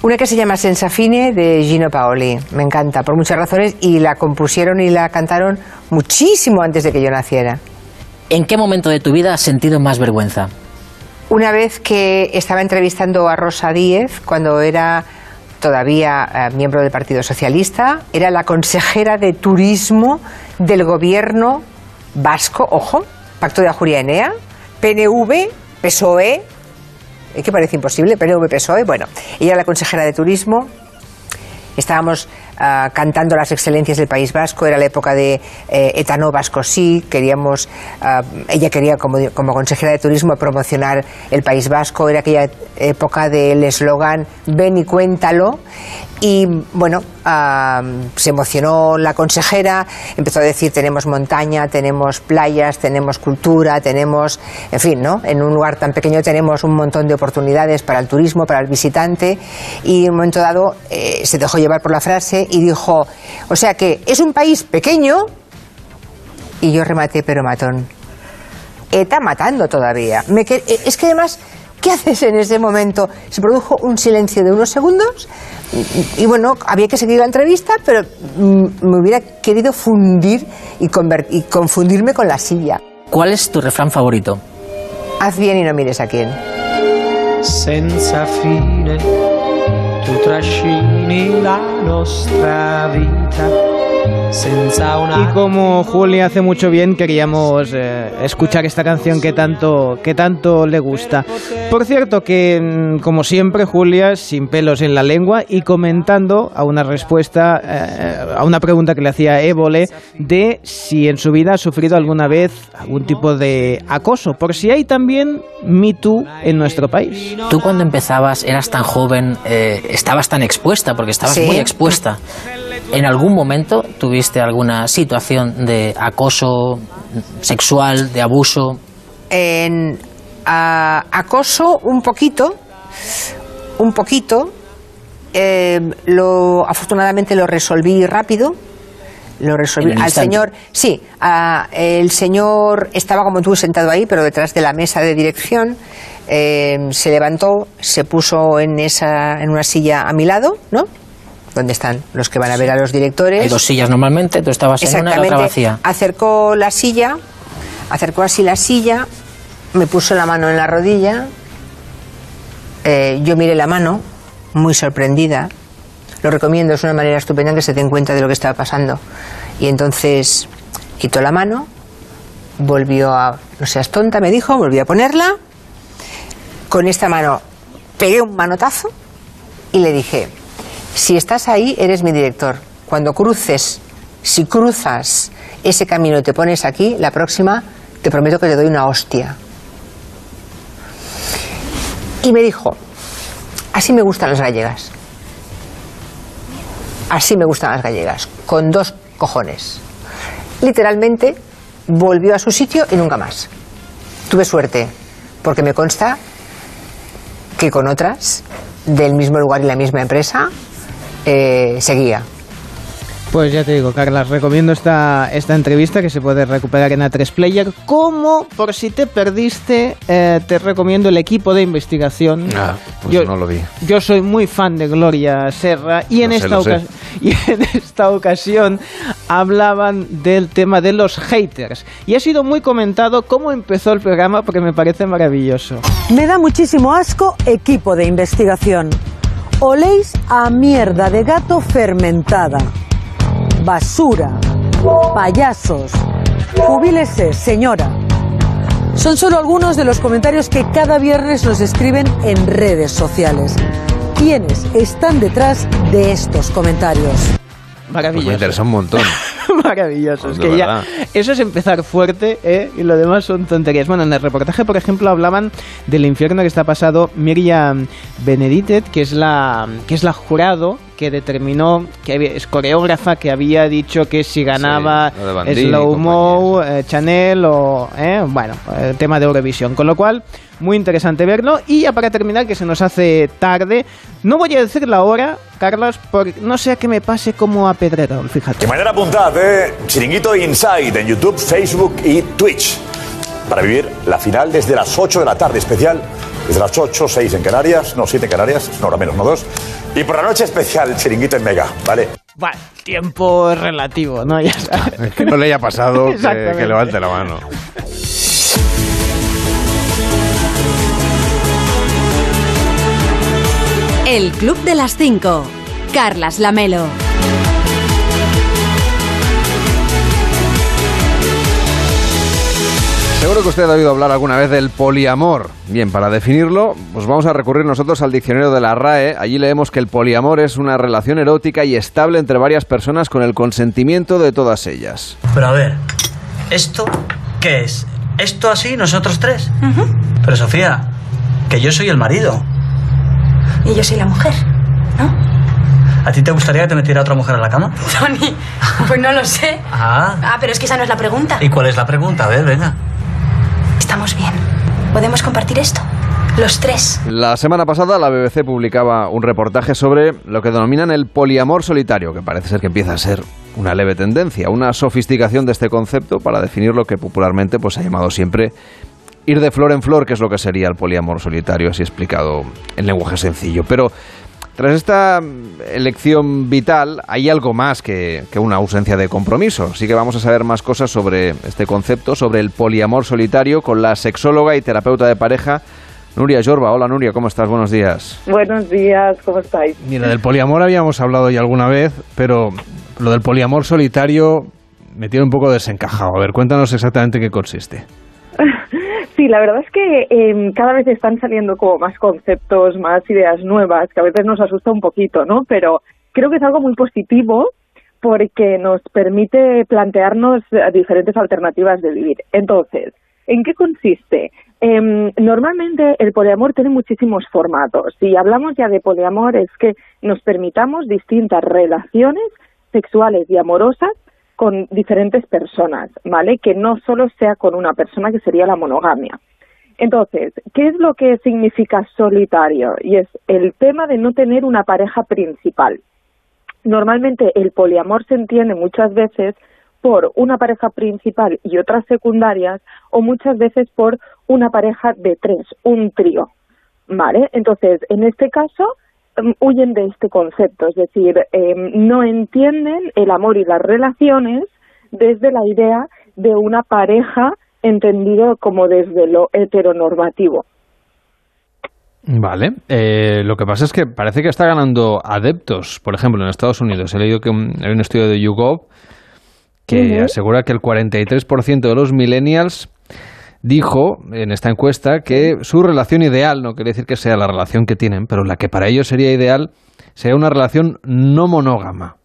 Una que se llama Senza Fine de Gino Paoli. Me encanta, por muchas razones, y la compusieron y la cantaron muchísimo antes de que yo naciera. ¿En qué momento de tu vida has sentido más vergüenza? Una vez que estaba entrevistando a Rosa Díez, cuando era todavía eh, miembro del Partido Socialista, era la consejera de turismo del gobierno vasco, ojo, Pacto de Ajuria Enea, PNV, PSOE, ¿eh, que parece imposible, PNV, PSOE, E, bueno, ella era la consejera de turismo, Estábamos ah, cantando las excelencias del País Vasco, era la época de eh, Etano Vasco sí, queríamos, ah, ella quería como, como consejera de turismo promocionar el País Vasco, era aquella época del eslogan ven y cuéntalo y bueno, ah, se emocionó la consejera, empezó a decir tenemos montaña, tenemos playas, tenemos cultura, tenemos, en fin, ¿no? En un lugar tan pequeño tenemos un montón de oportunidades para el turismo, para el visitante. Y en un momento dado eh, se dejó llevar por la frase y dijo, o sea que es un país pequeño y yo rematé pero matón. Está matando todavía. Me eh, es que además, ¿qué haces en ese momento? Se produjo un silencio de unos segundos y, y bueno, había que seguir la entrevista, pero mm, me hubiera querido fundir y confundirme con la silla. ¿Cuál es tu refrán favorito? Haz bien y no mires a quién. senza fine tu trascini la nostra vita Y como Julia hace mucho bien, queríamos eh, escuchar esta canción que tanto, que tanto le gusta. Por cierto, que mm, como siempre, Julia, sin pelos en la lengua y comentando a una respuesta, eh, a una pregunta que le hacía Évole de si en su vida ha sufrido alguna vez algún tipo de acoso, por si hay también Me Too en nuestro país. Tú cuando empezabas eras tan joven, eh, estabas tan expuesta, porque estabas Sí. muy expuesta. ¿En algún momento tuviste alguna situación de acoso sexual, de abuso? En acoso un poquito, un poquito. eh, lo, afortunadamente lo resolví rápido. Lo resolví. Al instante. señor, sí, ah, el señor estaba como tú sentado ahí, pero detrás de la mesa de dirección. eh, se levantó, se puso en esa, en una silla a mi lado, ¿no? Donde están los que van a ver a los directores. Hay dos sillas normalmente, tú estabas en una y la otra vacía. Acercó la silla, acercó así la silla, me puso la mano en la rodilla. eh, yo miré la mano, muy sorprendida. Lo recomiendo, es una manera estupenda en que se den cuenta de lo que estaba pasando. Y entonces quitó la mano, volvió a. No seas tonta, me dijo, volvió a ponerla. Con esta mano pegué un manotazo y le dije: Si estás ahí, eres mi director. Cuando cruces, si cruzas ese camino y te pones aquí, la próxima te prometo que te doy una hostia. Y me dijo, así me gustan las gallegas. Así me gustan las gallegas, con dos cojones. Literalmente volvió a su sitio y nunca más. Tuve suerte, porque me consta que con otras del mismo lugar y la misma empresa eh, seguía. Pues ya te digo, Carlas, recomiendo esta, esta entrevista que se puede recuperar en A3 Player. Como, por si te perdiste, eh, te recomiendo el equipo de investigación. Ah, pues Yo- no lo vi. Yo soy muy fan de Gloria Serra y en, sé, esta, ocas- y en esta ocasión hablaban del tema de los haters. Y ha sido muy comentado cómo empezó el programa porque me parece maravilloso. Me da muchísimo asco equipo de investigación. Oléis a mierda de gato fermentada. Basura. Payasos. Jubílese, señora. Son solo algunos de los comentarios que cada viernes nos escriben en redes sociales. ¿Quiénes están detrás de estos comentarios? Pues me Maravilloso. interesa un montón. Maravilloso. Es que ya, eso es empezar fuerte ¿eh? y lo demás son tonterías. Bueno, en el reportaje, por ejemplo, hablaban del infierno que está pasado Miriam Beneditet, que es la, que es la jurado que determinó, que había- es coreógrafa, que había dicho que si ganaba Bandini y Slow Mo, eh, Chanel o, eh, bueno, el tema de Eurovisión. Con lo cual, muy interesante verlo. Y ya para terminar, que se nos hace tarde, no voy a decir la hora, Carlos, porque no sea que me pase como a Pedrerol, fíjate. De manera apuntada, ¿eh? Chiringuito Inside en YouTube, Facebook y Twitch. Para vivir la final desde las 8 de la tarde, especial desde las 8, 6 en Canarias, no 7 en Canarias, una hora menos, no dos. Y por la noche especial, Chiringuito en Mega, ¿vale? Bueno, tiempo relativo, ¿no? Ya sabes. Es que no le haya pasado que, que levante la mano. El Club de las 5. Carlas Lamelo. Seguro que usted ha oído hablar alguna vez del poliamor. Bien, para definirlo, pues vamos a recurrir nosotros al diccionario de la RAE. Allí leemos que el poliamor es una relación erótica y estable entre varias personas con el consentimiento de todas ellas. Pero a ver, ¿esto qué es? ¿Esto así, nosotros tres? Pero Sofía, que yo soy el marido. Y yo soy la mujer. ¿A ti te gustaría que te metiera otra mujer en la cama? Tony, pues no lo sé. Ah, Ah, pero es que esa no es la pregunta. ¿y cuál es la pregunta? A ver, venga. Estamos bien. ¿Podemos compartir esto? Los tres. La semana pasada la BBC publicaba un reportaje sobre lo que denominan el poliamor solitario, que parece ser que empieza a ser una leve tendencia, una sofisticación de este concepto para definir lo que popularmente pues, se ha llamado siempre ir de flor en flor, que es lo que sería el poliamor solitario, así explicado en lenguaje sencillo. Pero tras esta mm, elección vital hay algo más que, que una ausencia de compromiso. Así que vamos a saber más cosas sobre este concepto, sobre el poliamor solitario, con la sexóloga y terapeuta de pareja Nuria Yorba. Hola Nuria, ¿cómo estás? Buenos días. Buenos días, ¿cómo estáis? Mira, del poliamor habíamos hablado ya alguna vez, pero lo del poliamor solitario me tiene un poco desencajado. A ver, cuéntanos exactamente qué consiste. Sí, la verdad es que eh, cada vez están saliendo como más conceptos, más ideas nuevas, que a veces nos asusta un poquito, ¿no? Pero creo que es algo muy positivo porque nos permite plantearnos eh, diferentes alternativas de vivir. Entonces, ¿en qué consiste? Em, normalmente el poliamor tiene muchísimos formatos. Si hablamos ya de poliamor es que nos permitamos distintas relaciones sexuales y amorosas con diferentes personas, ¿vale? Que no solo sea con una persona que sería la monogamia. Entonces, ¿qué es lo que significa solitario? Y es el tema de no tener una pareja principal. Normalmente el poliamor se entiende muchas veces por una pareja principal y otras secundarias o muchas veces por una pareja de tres, un trío, ¿vale? Entonces, en este caso, huyen de este concepto, es decir, em, no entienden el amor y las relaciones desde la idea de una pareja entendido como desde lo heteronormativo. Vale. Eh, lo que pasa es que parece que está ganando adeptos. Por ejemplo, en Estados Unidos he leído que un- hay un estudio de YouGov que asegura que el 43% de los millennials dijo en esta encuesta que su relación ideal, no quiere decir que sea la relación que tienen, pero la que para ellos sería ideal, sería una relación no monógama.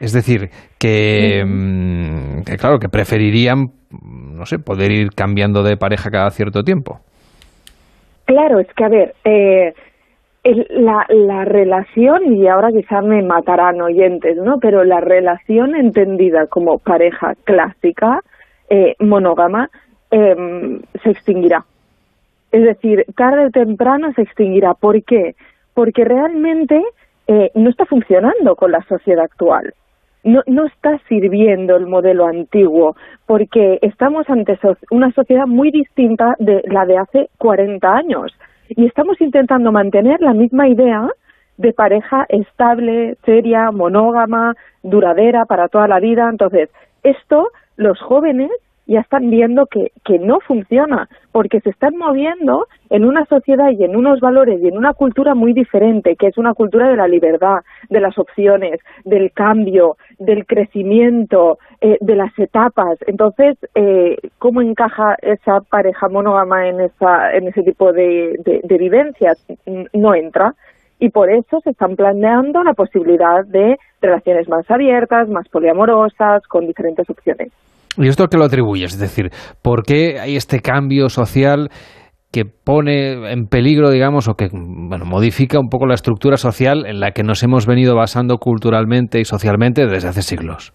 Es decir, que, mm, que claro, que preferirían, no sé, poder ir cambiando de pareja cada cierto tiempo. Claro, es que a ver, eh, el- la, la relación, y ahora quizás me matarán oyentes, ¿no? Pero la relación entendida como pareja clásica, eh, monógama, em, se extinguirá. Es decir, tarde o temprano se extinguirá. ¿Por qué? Porque realmente eh, no está funcionando con la sociedad actual. No, no está sirviendo el modelo antiguo, porque estamos ante so- una sociedad muy distinta de la de hace 40 años. Y estamos intentando mantener la misma idea de pareja estable, seria, monógama, duradera para toda la vida. Entonces, esto los jóvenes ya están viendo que, no funciona, porque se están moviendo en una sociedad y en unos valores y en una cultura muy diferente, que es una cultura de la libertad, de las opciones, del cambio, del crecimiento, eh, de las etapas. Entonces, eh, ¿cómo encaja esa pareja monógama en, esa, ese tipo de, vivencias? No entra. Y por eso se están planteando la posibilidad de relaciones más abiertas, más poliamorosas, con diferentes opciones. ¿Y esto a qué lo atribuyes? Es decir, ¿por qué hay este cambio social que pone en peligro, digamos, o que bueno, modifica un poco la estructura social en la que nos hemos venido basando culturalmente y socialmente desde hace siglos?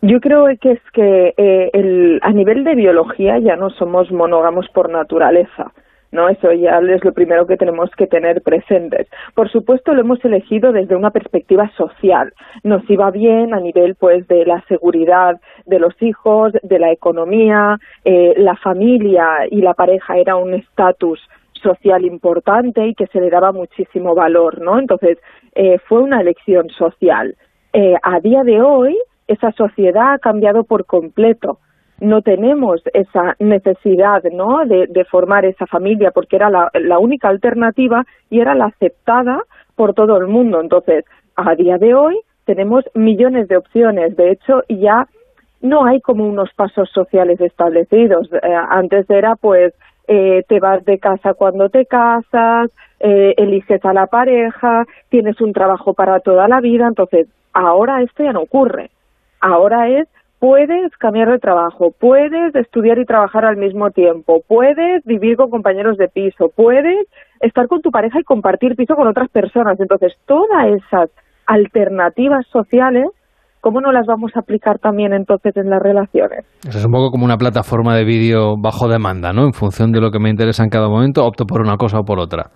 Yo creo que es que eh, el, a nivel de biología ya no somos monógamos por naturaleza. ¿No? Eso ya es lo primero que tenemos que tener presentes. Por supuesto, lo hemos elegido desde una perspectiva social. Nos iba bien a nivel, pues, de la seguridad de los hijos, de la economía, eh, la familia y la pareja era un estatus social importante y que se le daba muchísimo valor, ¿no? Entonces, eh, fue una elección social. Eh, a día de hoy, esa sociedad ha cambiado por completo no tenemos esa necesidad ¿no? de, formar esa familia porque era la, la, única alternativa y era la aceptada por todo el mundo. Entonces, a día de hoy tenemos millones de opciones. De hecho, ya no hay como unos pasos sociales establecidos. Eh, antes era pues eh, te vas de casa cuando te casas, eh, eliges a la pareja, tienes un trabajo para toda la vida. Entonces, ahora esto ya no ocurre. Ahora es puedes cambiar de trabajo, puedes estudiar y trabajar al mismo tiempo, puedes vivir con compañeros de piso, puedes estar con tu pareja y compartir piso con otras personas. Entonces, todas esas alternativas sociales, ¿cómo no las vamos a aplicar también entonces en las relaciones? Eso es un poco como una plataforma de vídeo bajo demanda, ¿no? En función de lo que me interesa en cada momento, opto por una cosa o por otra.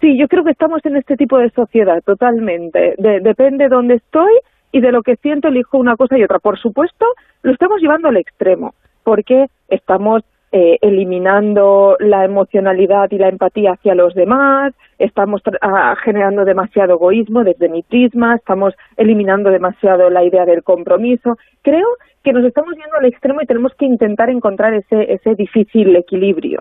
Sí, yo creo que estamos en este tipo de sociedad totalmente. De, depende de dónde estoy y de lo que siento elijo una cosa y otra. Por supuesto, lo estamos llevando al extremo, porque estamos eh, eliminando la emocionalidad y la empatía hacia los demás, estamos uh, generando demasiado egoísmo desde mi prisma, estamos eliminando demasiado la idea del compromiso. Creo que nos estamos yendo al extremo y tenemos que intentar encontrar ese, ese difícil equilibrio.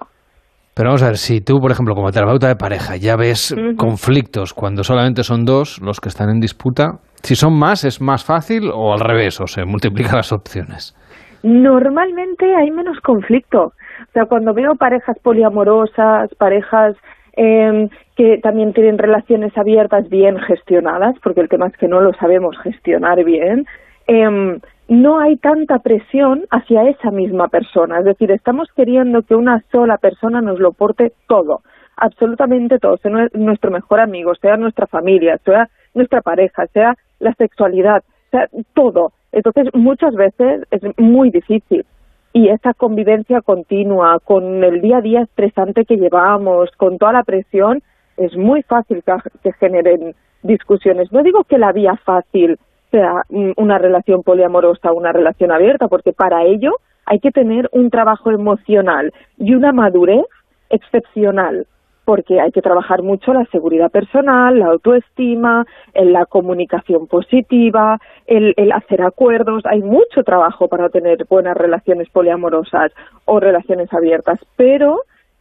Pero vamos a ver, si tú, por ejemplo, como terapeuta de pareja, ya ves uh -huh. conflictos cuando solamente son dos los que están en disputa, si son más, ¿es más fácil o al revés? O se multiplican las opciones. Normalmente hay menos conflicto. O sea, cuando veo parejas poliamorosas, parejas eh, que también tienen relaciones abiertas bien gestionadas, porque el tema es que no lo sabemos gestionar bien, eh, no hay tanta presión hacia esa misma persona. Es decir, estamos queriendo que una sola persona nos lo porte todo, absolutamente todo, sea nuestro mejor amigo, sea nuestra familia, sea nuestra pareja, sea la sexualidad, sea todo. Entonces, muchas veces es muy difícil. Y esa convivencia continua, con el día a día estresante que llevamos, con toda la presión, es muy fácil que, generen discusiones. No digo que la vía fácil sea una relación poliamorosa, una relación abierta, porque para ello hay que tener un trabajo emocional y una madurez excepcional, porque hay que trabajar mucho la seguridad personal, la autoestima, en la comunicación positiva, el, el hacer acuerdos. Hay mucho trabajo para tener buenas relaciones poliamorosas o relaciones abiertas, pero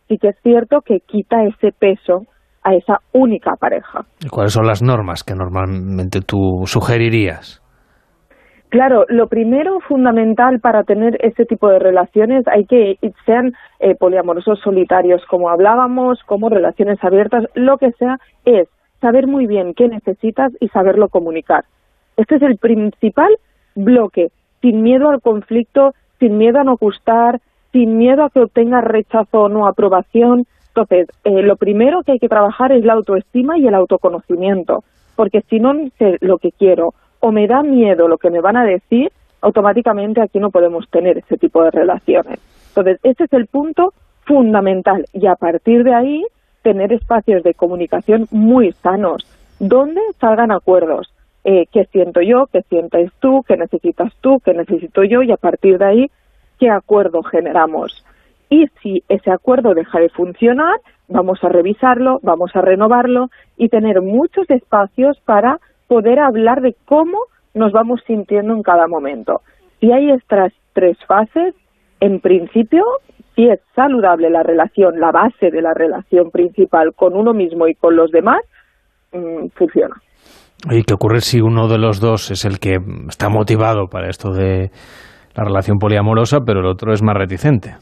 sí que es cierto que quita ese peso a esa única pareja. ¿Y cuáles son las normas que normalmente tú sugerirías? Claro, lo primero fundamental para tener ese tipo de relaciones hay que sean eh, poliamorosos solitarios, como hablábamos, como relaciones abiertas, lo que sea, es saber muy bien qué necesitas y saberlo comunicar. Este es el principal bloque, sin miedo al conflicto, sin miedo a no gustar, sin miedo a que obtengas rechazo o no aprobación, Entonces, eh, lo primero que hay que trabajar es la autoestima y el autoconocimiento, porque si no sé lo que quiero o me da miedo lo que me van a decir, automáticamente aquí no podemos tener ese tipo de relaciones. Entonces, ese es el punto fundamental y a partir de ahí tener espacios de comunicación muy sanos, donde salgan acuerdos. Eh, ¿Qué siento yo? ¿Qué sientes tú? ¿Qué necesitas tú? ¿Qué necesito yo? Y a partir de ahí, ¿qué acuerdo generamos? Y si ese acuerdo deja de funcionar, vamos a revisarlo, vamos a renovarlo y tener muchos espacios para poder hablar de cómo nos vamos sintiendo en cada momento. Si hay estas tres fases, en principio, si es saludable la relación, la base de la relación principal con uno mismo y con los demás, mm, funciona. ¿Y qué ocurre si uno de los dos es el que está motivado para esto de la relación poliamorosa, pero el otro es más reticente?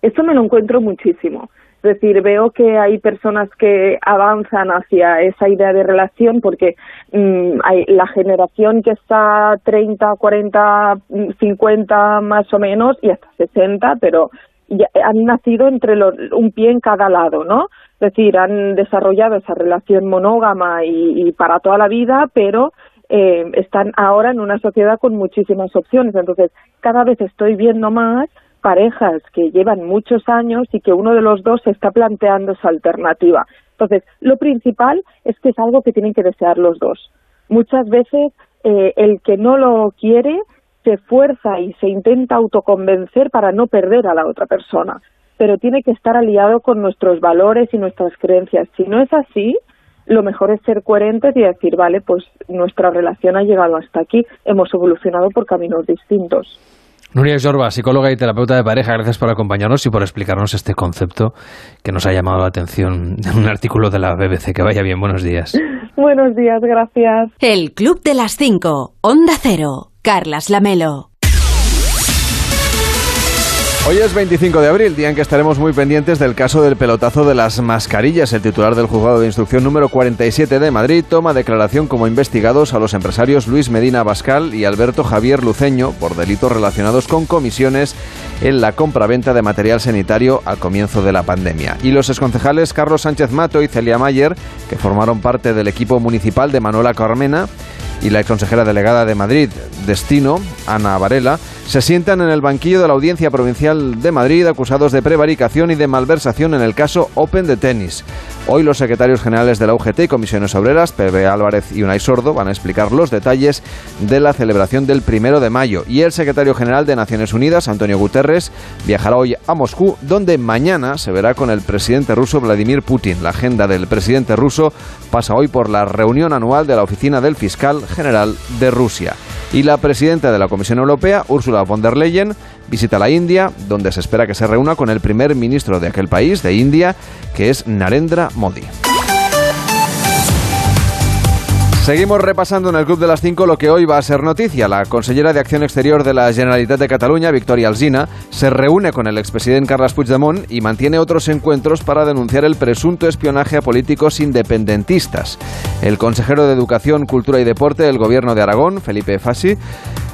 Esto me lo encuentro muchísimo. Decir, veo que hay personas que avanzan hacia esa idea de relación porque mm, hay la generación que está 30, 40, 50 más o menos y hasta 60, pero ya han nacido entre los, un pie en cada lado, ¿no? Es decir, han desarrollado esa relación monógama y, y para toda la vida, pero eh, están ahora en una sociedad con muchísimas opciones. Entonces, cada vez estoy viendo más parejas que llevan muchos años y que uno de los dos se está planteando esa alternativa. Entonces, lo principal es que es algo que tienen que desear los dos. Muchas veces eh, el que no lo quiere se fuerza y se intenta autoconvencer para no perder a la otra persona, pero tiene que estar aliado con nuestros valores y nuestras creencias. Si no es así, lo mejor es ser coherentes y decir, vale, pues nuestra relación ha llegado hasta aquí, hemos evolucionado por caminos distintos. Nuria Jorba, psicóloga y terapeuta de pareja, gracias por acompañarnos y por explicarnos este concepto que nos ha llamado la atención en un artículo de la BBC. Que vaya bien, buenos días. Buenos días, gracias. El Club de las Cinco, Onda Cero, Carlas Lamelo. Hoy es 25 de abril, día en que estaremos muy pendientes del caso del pelotazo de las mascarillas. El titular del juzgado de instrucción número 47 de Madrid toma declaración como investigados a los empresarios Luis Medina Bascal y Alberto Javier Luceño por delitos relacionados con comisiones en la compraventa de material sanitario al comienzo de la pandemia. Y los exconcejales Carlos Sánchez Mato y Celia Mayer, que formaron parte del equipo municipal de Manuela Carmena, y la exconsejera delegada de Madrid, Destino, Ana Varela, se sientan en el banquillo de la Audiencia Provincial de Madrid acusados de prevaricación y de malversación en el caso Open de tenis. Hoy los secretarios generales de la UGT y Comisiones Obreras, Pepe Álvarez y Unai Sordo, van a explicar los detalles de la celebración del primero de mayo. Y el secretario general de Naciones Unidas, Antonio Guterres, viajará hoy a Moscú, donde mañana se verá con el presidente ruso Vladimir Putin. La agenda del presidente ruso pasa hoy por la reunión anual de la Oficina del Fiscal General de Rusia. Y la presidenta de la Comisión Europea, Ursula von der Leyen, visita la India, donde se espera que se reúna con el primer ministro de aquel país, de India, que es Narendra Modi. Seguimos repasando en el Club de las 5 lo que hoy va a ser noticia. La consellera de Acción Exterior de la Generalitat de Cataluña, Victoria Alsina, se reúne con el expresidente Carles Puigdemont y mantiene otros encuentros para denunciar el presunto espionaje a políticos independentistas. El consejero de Educación, Cultura y Deporte del Gobierno de Aragón, Felipe Fassi,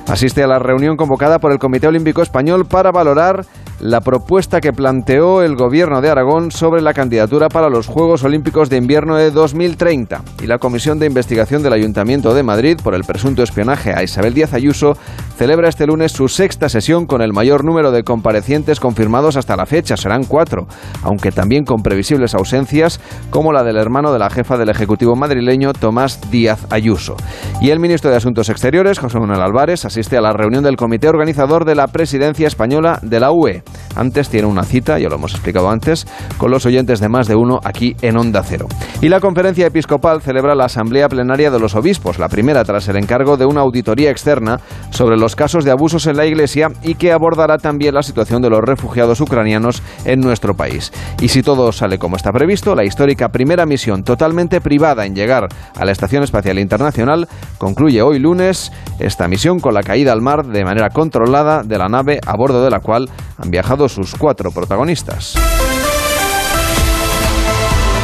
asiste a la reunión convocada por el Comité Olímpico Español para valorar la propuesta que planteó el Gobierno de Aragón sobre la candidatura para los Juegos Olímpicos de Invierno de 2030 y la Comisión de Investigación del Ayuntamiento de Madrid por el presunto espionaje a Isabel Díaz Ayuso celebra este lunes su sexta sesión con el mayor número de comparecientes confirmados hasta la fecha, serán cuatro, aunque también con previsibles ausencias como la del hermano de la jefa del Ejecutivo madrileño, Tomás Díaz Ayuso. Y el ministro de Asuntos Exteriores, José Manuel Álvarez, asiste a la reunión del comité organizador de la presidencia española de la UE. Antes tiene una cita, ya lo hemos explicado antes, con los oyentes de más de uno aquí en Onda Cero. Y la conferencia episcopal celebra la Asamblea Plenaria de los Obispos, la primera tras el encargo de una auditoría externa sobre los casos de abusos en la Iglesia y que abordará también la situación de los refugiados ucranianos en nuestro país. Y si todo sale como está previsto, la histórica primera misión totalmente privada en llegar a la Estación Espacial Internacional concluye hoy lunes esta misión con la caída al mar de manera controlada de la nave a bordo de la cual han viajado sus cuatro protagonistas.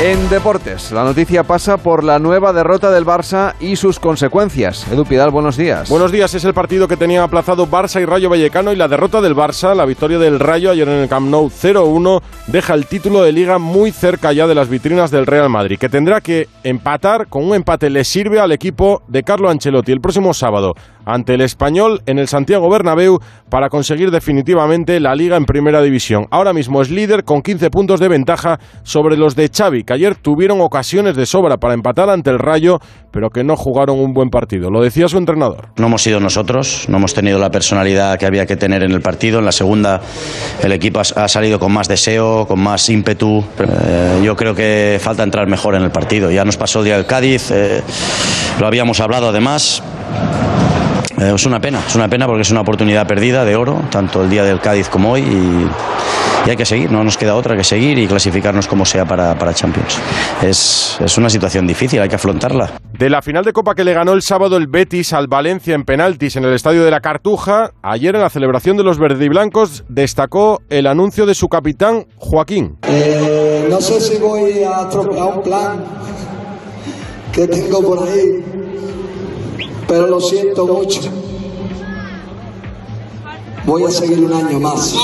En deportes, la noticia pasa por la nueva derrota del Barça y sus consecuencias. Edu Pidal, buenos días. Buenos días, es el partido que tenían aplazado Barça y Rayo Vallecano y la derrota del Barça, la victoria del Rayo ayer en el Camp Nou 0-1, deja el título de liga muy cerca ya de las vitrinas del Real Madrid, que tendrá que empatar, con un empate le sirve al equipo de Carlo Ancelotti el próximo sábado ante el Español en el Santiago Bernabéu para conseguir definitivamente la liga en primera división. Ahora mismo es líder con 15 puntos de ventaja sobre los de Xavi, que ayer tuvieron ocasiones de sobra para empatar ante el Rayo, pero que no jugaron un buen partido. Lo decía su entrenador. No hemos sido nosotros, no hemos tenido la personalidad que había que tener en el partido. En la segunda el equipo ha salido con más deseo, con más ímpetu. Eh, yo creo que falta entrar mejor en el partido. Ya nos pasó el día del Cádiz, eh, lo habíamos hablado además. Eh, es una pena, es una pena porque es una oportunidad perdida de oro, tanto el día del Cádiz como hoy, y, y hay que seguir, no nos queda otra que seguir y clasificarnos como sea para, para Champions. Es, es una situación difícil, hay que afrontarla. De la final de Copa que le ganó el sábado el Betis al Valencia en penaltis en el estadio de la Cartuja, ayer en la celebración de los verdiblancos destacó el anuncio de su capitán Joaquín. Eh, no sé si voy a atropellar un plan que tengo por ahí, pero lo siento mucho. Voy a seguir un año más.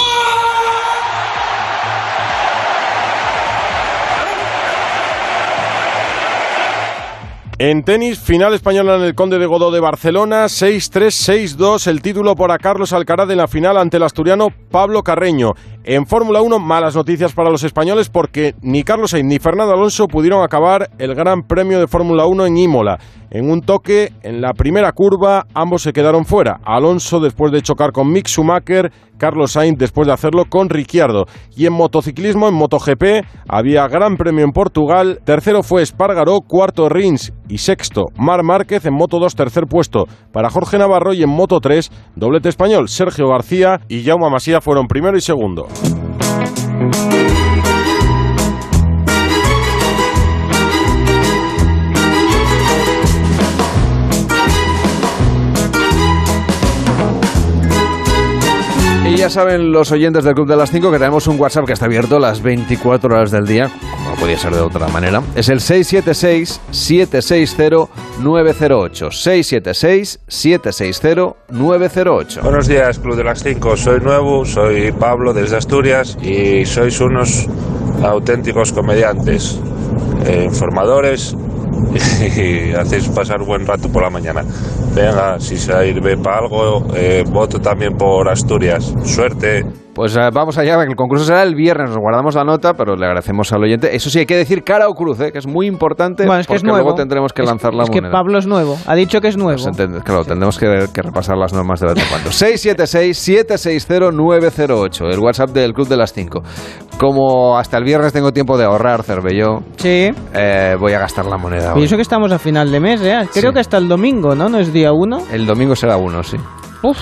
En tenis, final española en el Conde de Godó de Barcelona, 6-3, 6-2, el título para Carlos Alcaraz en la final ante el asturiano Pablo Carreño. En Fórmula 1, malas noticias para los españoles porque ni Carlos Sainz ni Fernando Alonso pudieron acabar el Gran Premio de Fórmula 1 en Imola. En un toque, en la primera curva, ambos se quedaron fuera. Alonso después de chocar con Mick Schumacher, Carlos Sainz después de hacerlo con Ricciardo. Y en motociclismo, en MotoGP, había Gran Premio en Portugal. Tercero fue Espargaró, cuarto Rins y sexto Mar Márquez en Moto 2, tercer puesto para Jorge Navarro y en Moto 3, doblete español Sergio García y Jaume Masía fueron primero y segundo. Thank you. Y ya saben los oyentes del Club de las 5 que tenemos un WhatsApp que está abierto las 24 horas del día, como no podía ser de otra manera. Es el 676-760-908. 676-760-908. Buenos días, Club de las 5. Soy nuevo, soy Pablo desde Asturias y sois unos auténticos comediantes, eh, informadores y hacéis pasar buen rato por la mañana. Venga, si se sirve para algo, eh, voto también por Asturias. Suerte. Pues eh, vamos allá, que el concurso será el viernes, nos guardamos la nota, pero le agradecemos al oyente. Eso sí, hay que decir cara o cruz, ¿eh? que es muy importante, Bueno, es que es porque nuevo. luego tendremos que Es- lanzar la es que moneda. Pablo es nuevo, ha dicho que es nuevo. Pues claro, tendremos que, que repasar las normas de vez en cuando. 676-760-908, el WhatsApp del Club de las 5. Como hasta el viernes tengo tiempo de ahorrar, Cervelló, Sí. eh, voy a gastar la moneda Y eso que estamos a final de mes, ¿eh? Creo que hasta el domingo, ¿no? ¿No es día uno? El domingo será uno, sí. Uf,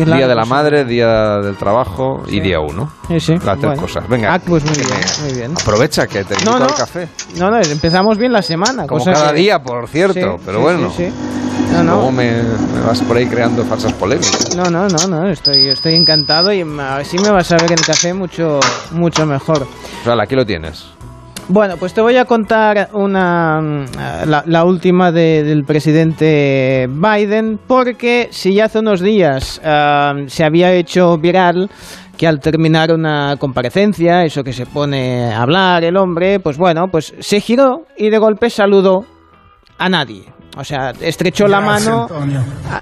qué Día largo de la madre, día del trabajo y día uno. Sí, sí. Las tres Bueno. cosas. Venga. Ah, pues muy bien, muy bien. Aprovecha que te invito No, no. al café. No, no, empezamos bien la semana. Como cada que- día, por cierto. Pero bueno. sí, sí. No, no. Luego me, me vas por ahí creando falsas polémicas. No, no, no, no, estoy, estoy encantado y así me vas a ver el café mucho, mucho mejor. O sea, aquí lo tienes. Bueno, pues te voy a contar una mm, la, la última de- del presidente Biden, porque si ya hace unos días ah, se había hecho viral que al terminar una comparecencia, eso que se pone a hablar el hombre, pues bueno, pues se giró y de golpe saludó a nadie. O sea, estrechó la mano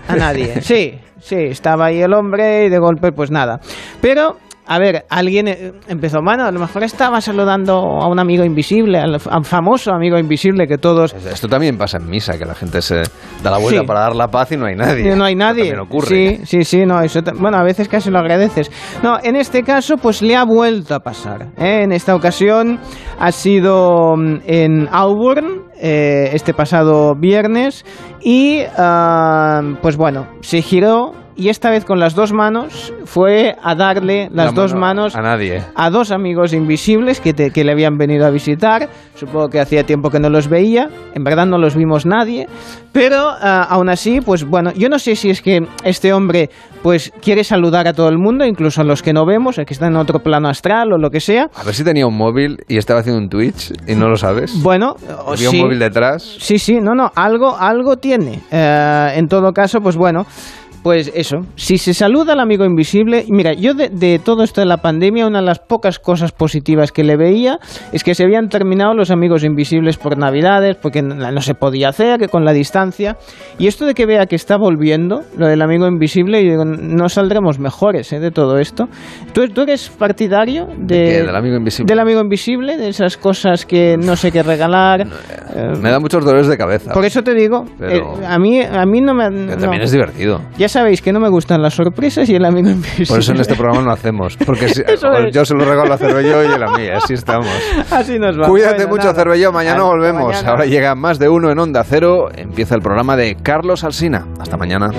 a nadie. Sí, sí, estaba ahí el hombre y de golpe pues nada. Pero, a ver, alguien eh, empezó, bueno, a lo mejor estaba saludando a un amigo invisible, al famoso amigo invisible que todos... Esto también pasa en misa, que la gente se da la vuelta Sí. para dar la paz y no hay nadie. No hay nadie. Ocurre. Sí, sí, sí, no, eso bueno, a veces casi lo agradeces. No, en este caso, pues le ha vuelto a pasar. ¿eh? En esta ocasión ha sido mm, en Auburn, eh, este pasado viernes, y ah, pues bueno, se giró y esta vez con las dos manos fue a darle las La dos mano manos A nadie. a dos amigos invisibles que, te- que le habían venido a visitar. Supongo que hacía tiempo que no los veía. En verdad no los vimos nadie. Pero ah, aún así, pues bueno, yo no sé si es que este hombre pues quiere saludar a todo el mundo, incluso a los que no vemos, a que están en otro plano astral o lo que sea. A ver si tenía un móvil y estaba haciendo un Twitch y no lo sabes. Bueno, o sí. un móvil detrás. Sí, sí, no, no, algo, algo tiene. Eh, en todo caso, pues bueno, pues eso. Si se saluda al amigo invisible, mira, yo de, de todo esto de la pandemia, una de las pocas cosas positivas que le veía es que se habían terminado los amigos invisibles por Navidades, porque no, no se podía hacer, que con la distancia. Y esto de que vea que está volviendo, lo del amigo invisible, yo digo, no saldremos mejores eh, de todo esto. ¿Tú, tú eres partidario de? ¿Del amigo invisible? del amigo invisible, de esas cosas que no sé qué regalar. Eh, Me da muchos dolores de cabeza. por eso te digo, Pero- eh, a mí a mí no me no. también es divertido. Ya sabéis que no me gustan las sorpresas y el amigo invisible. Por eso en este programa no hacemos. Porque si- yo se lo regalo a Cervelló y él a mí. Así estamos. Así nos va. Cuídate Bueno, mucho, nada. Cervelló. Mañana Hasta volvemos. mañana. Ahora llega más de uno en Onda Cero. Empieza el programa de Carlos Alsina. Hasta mañana.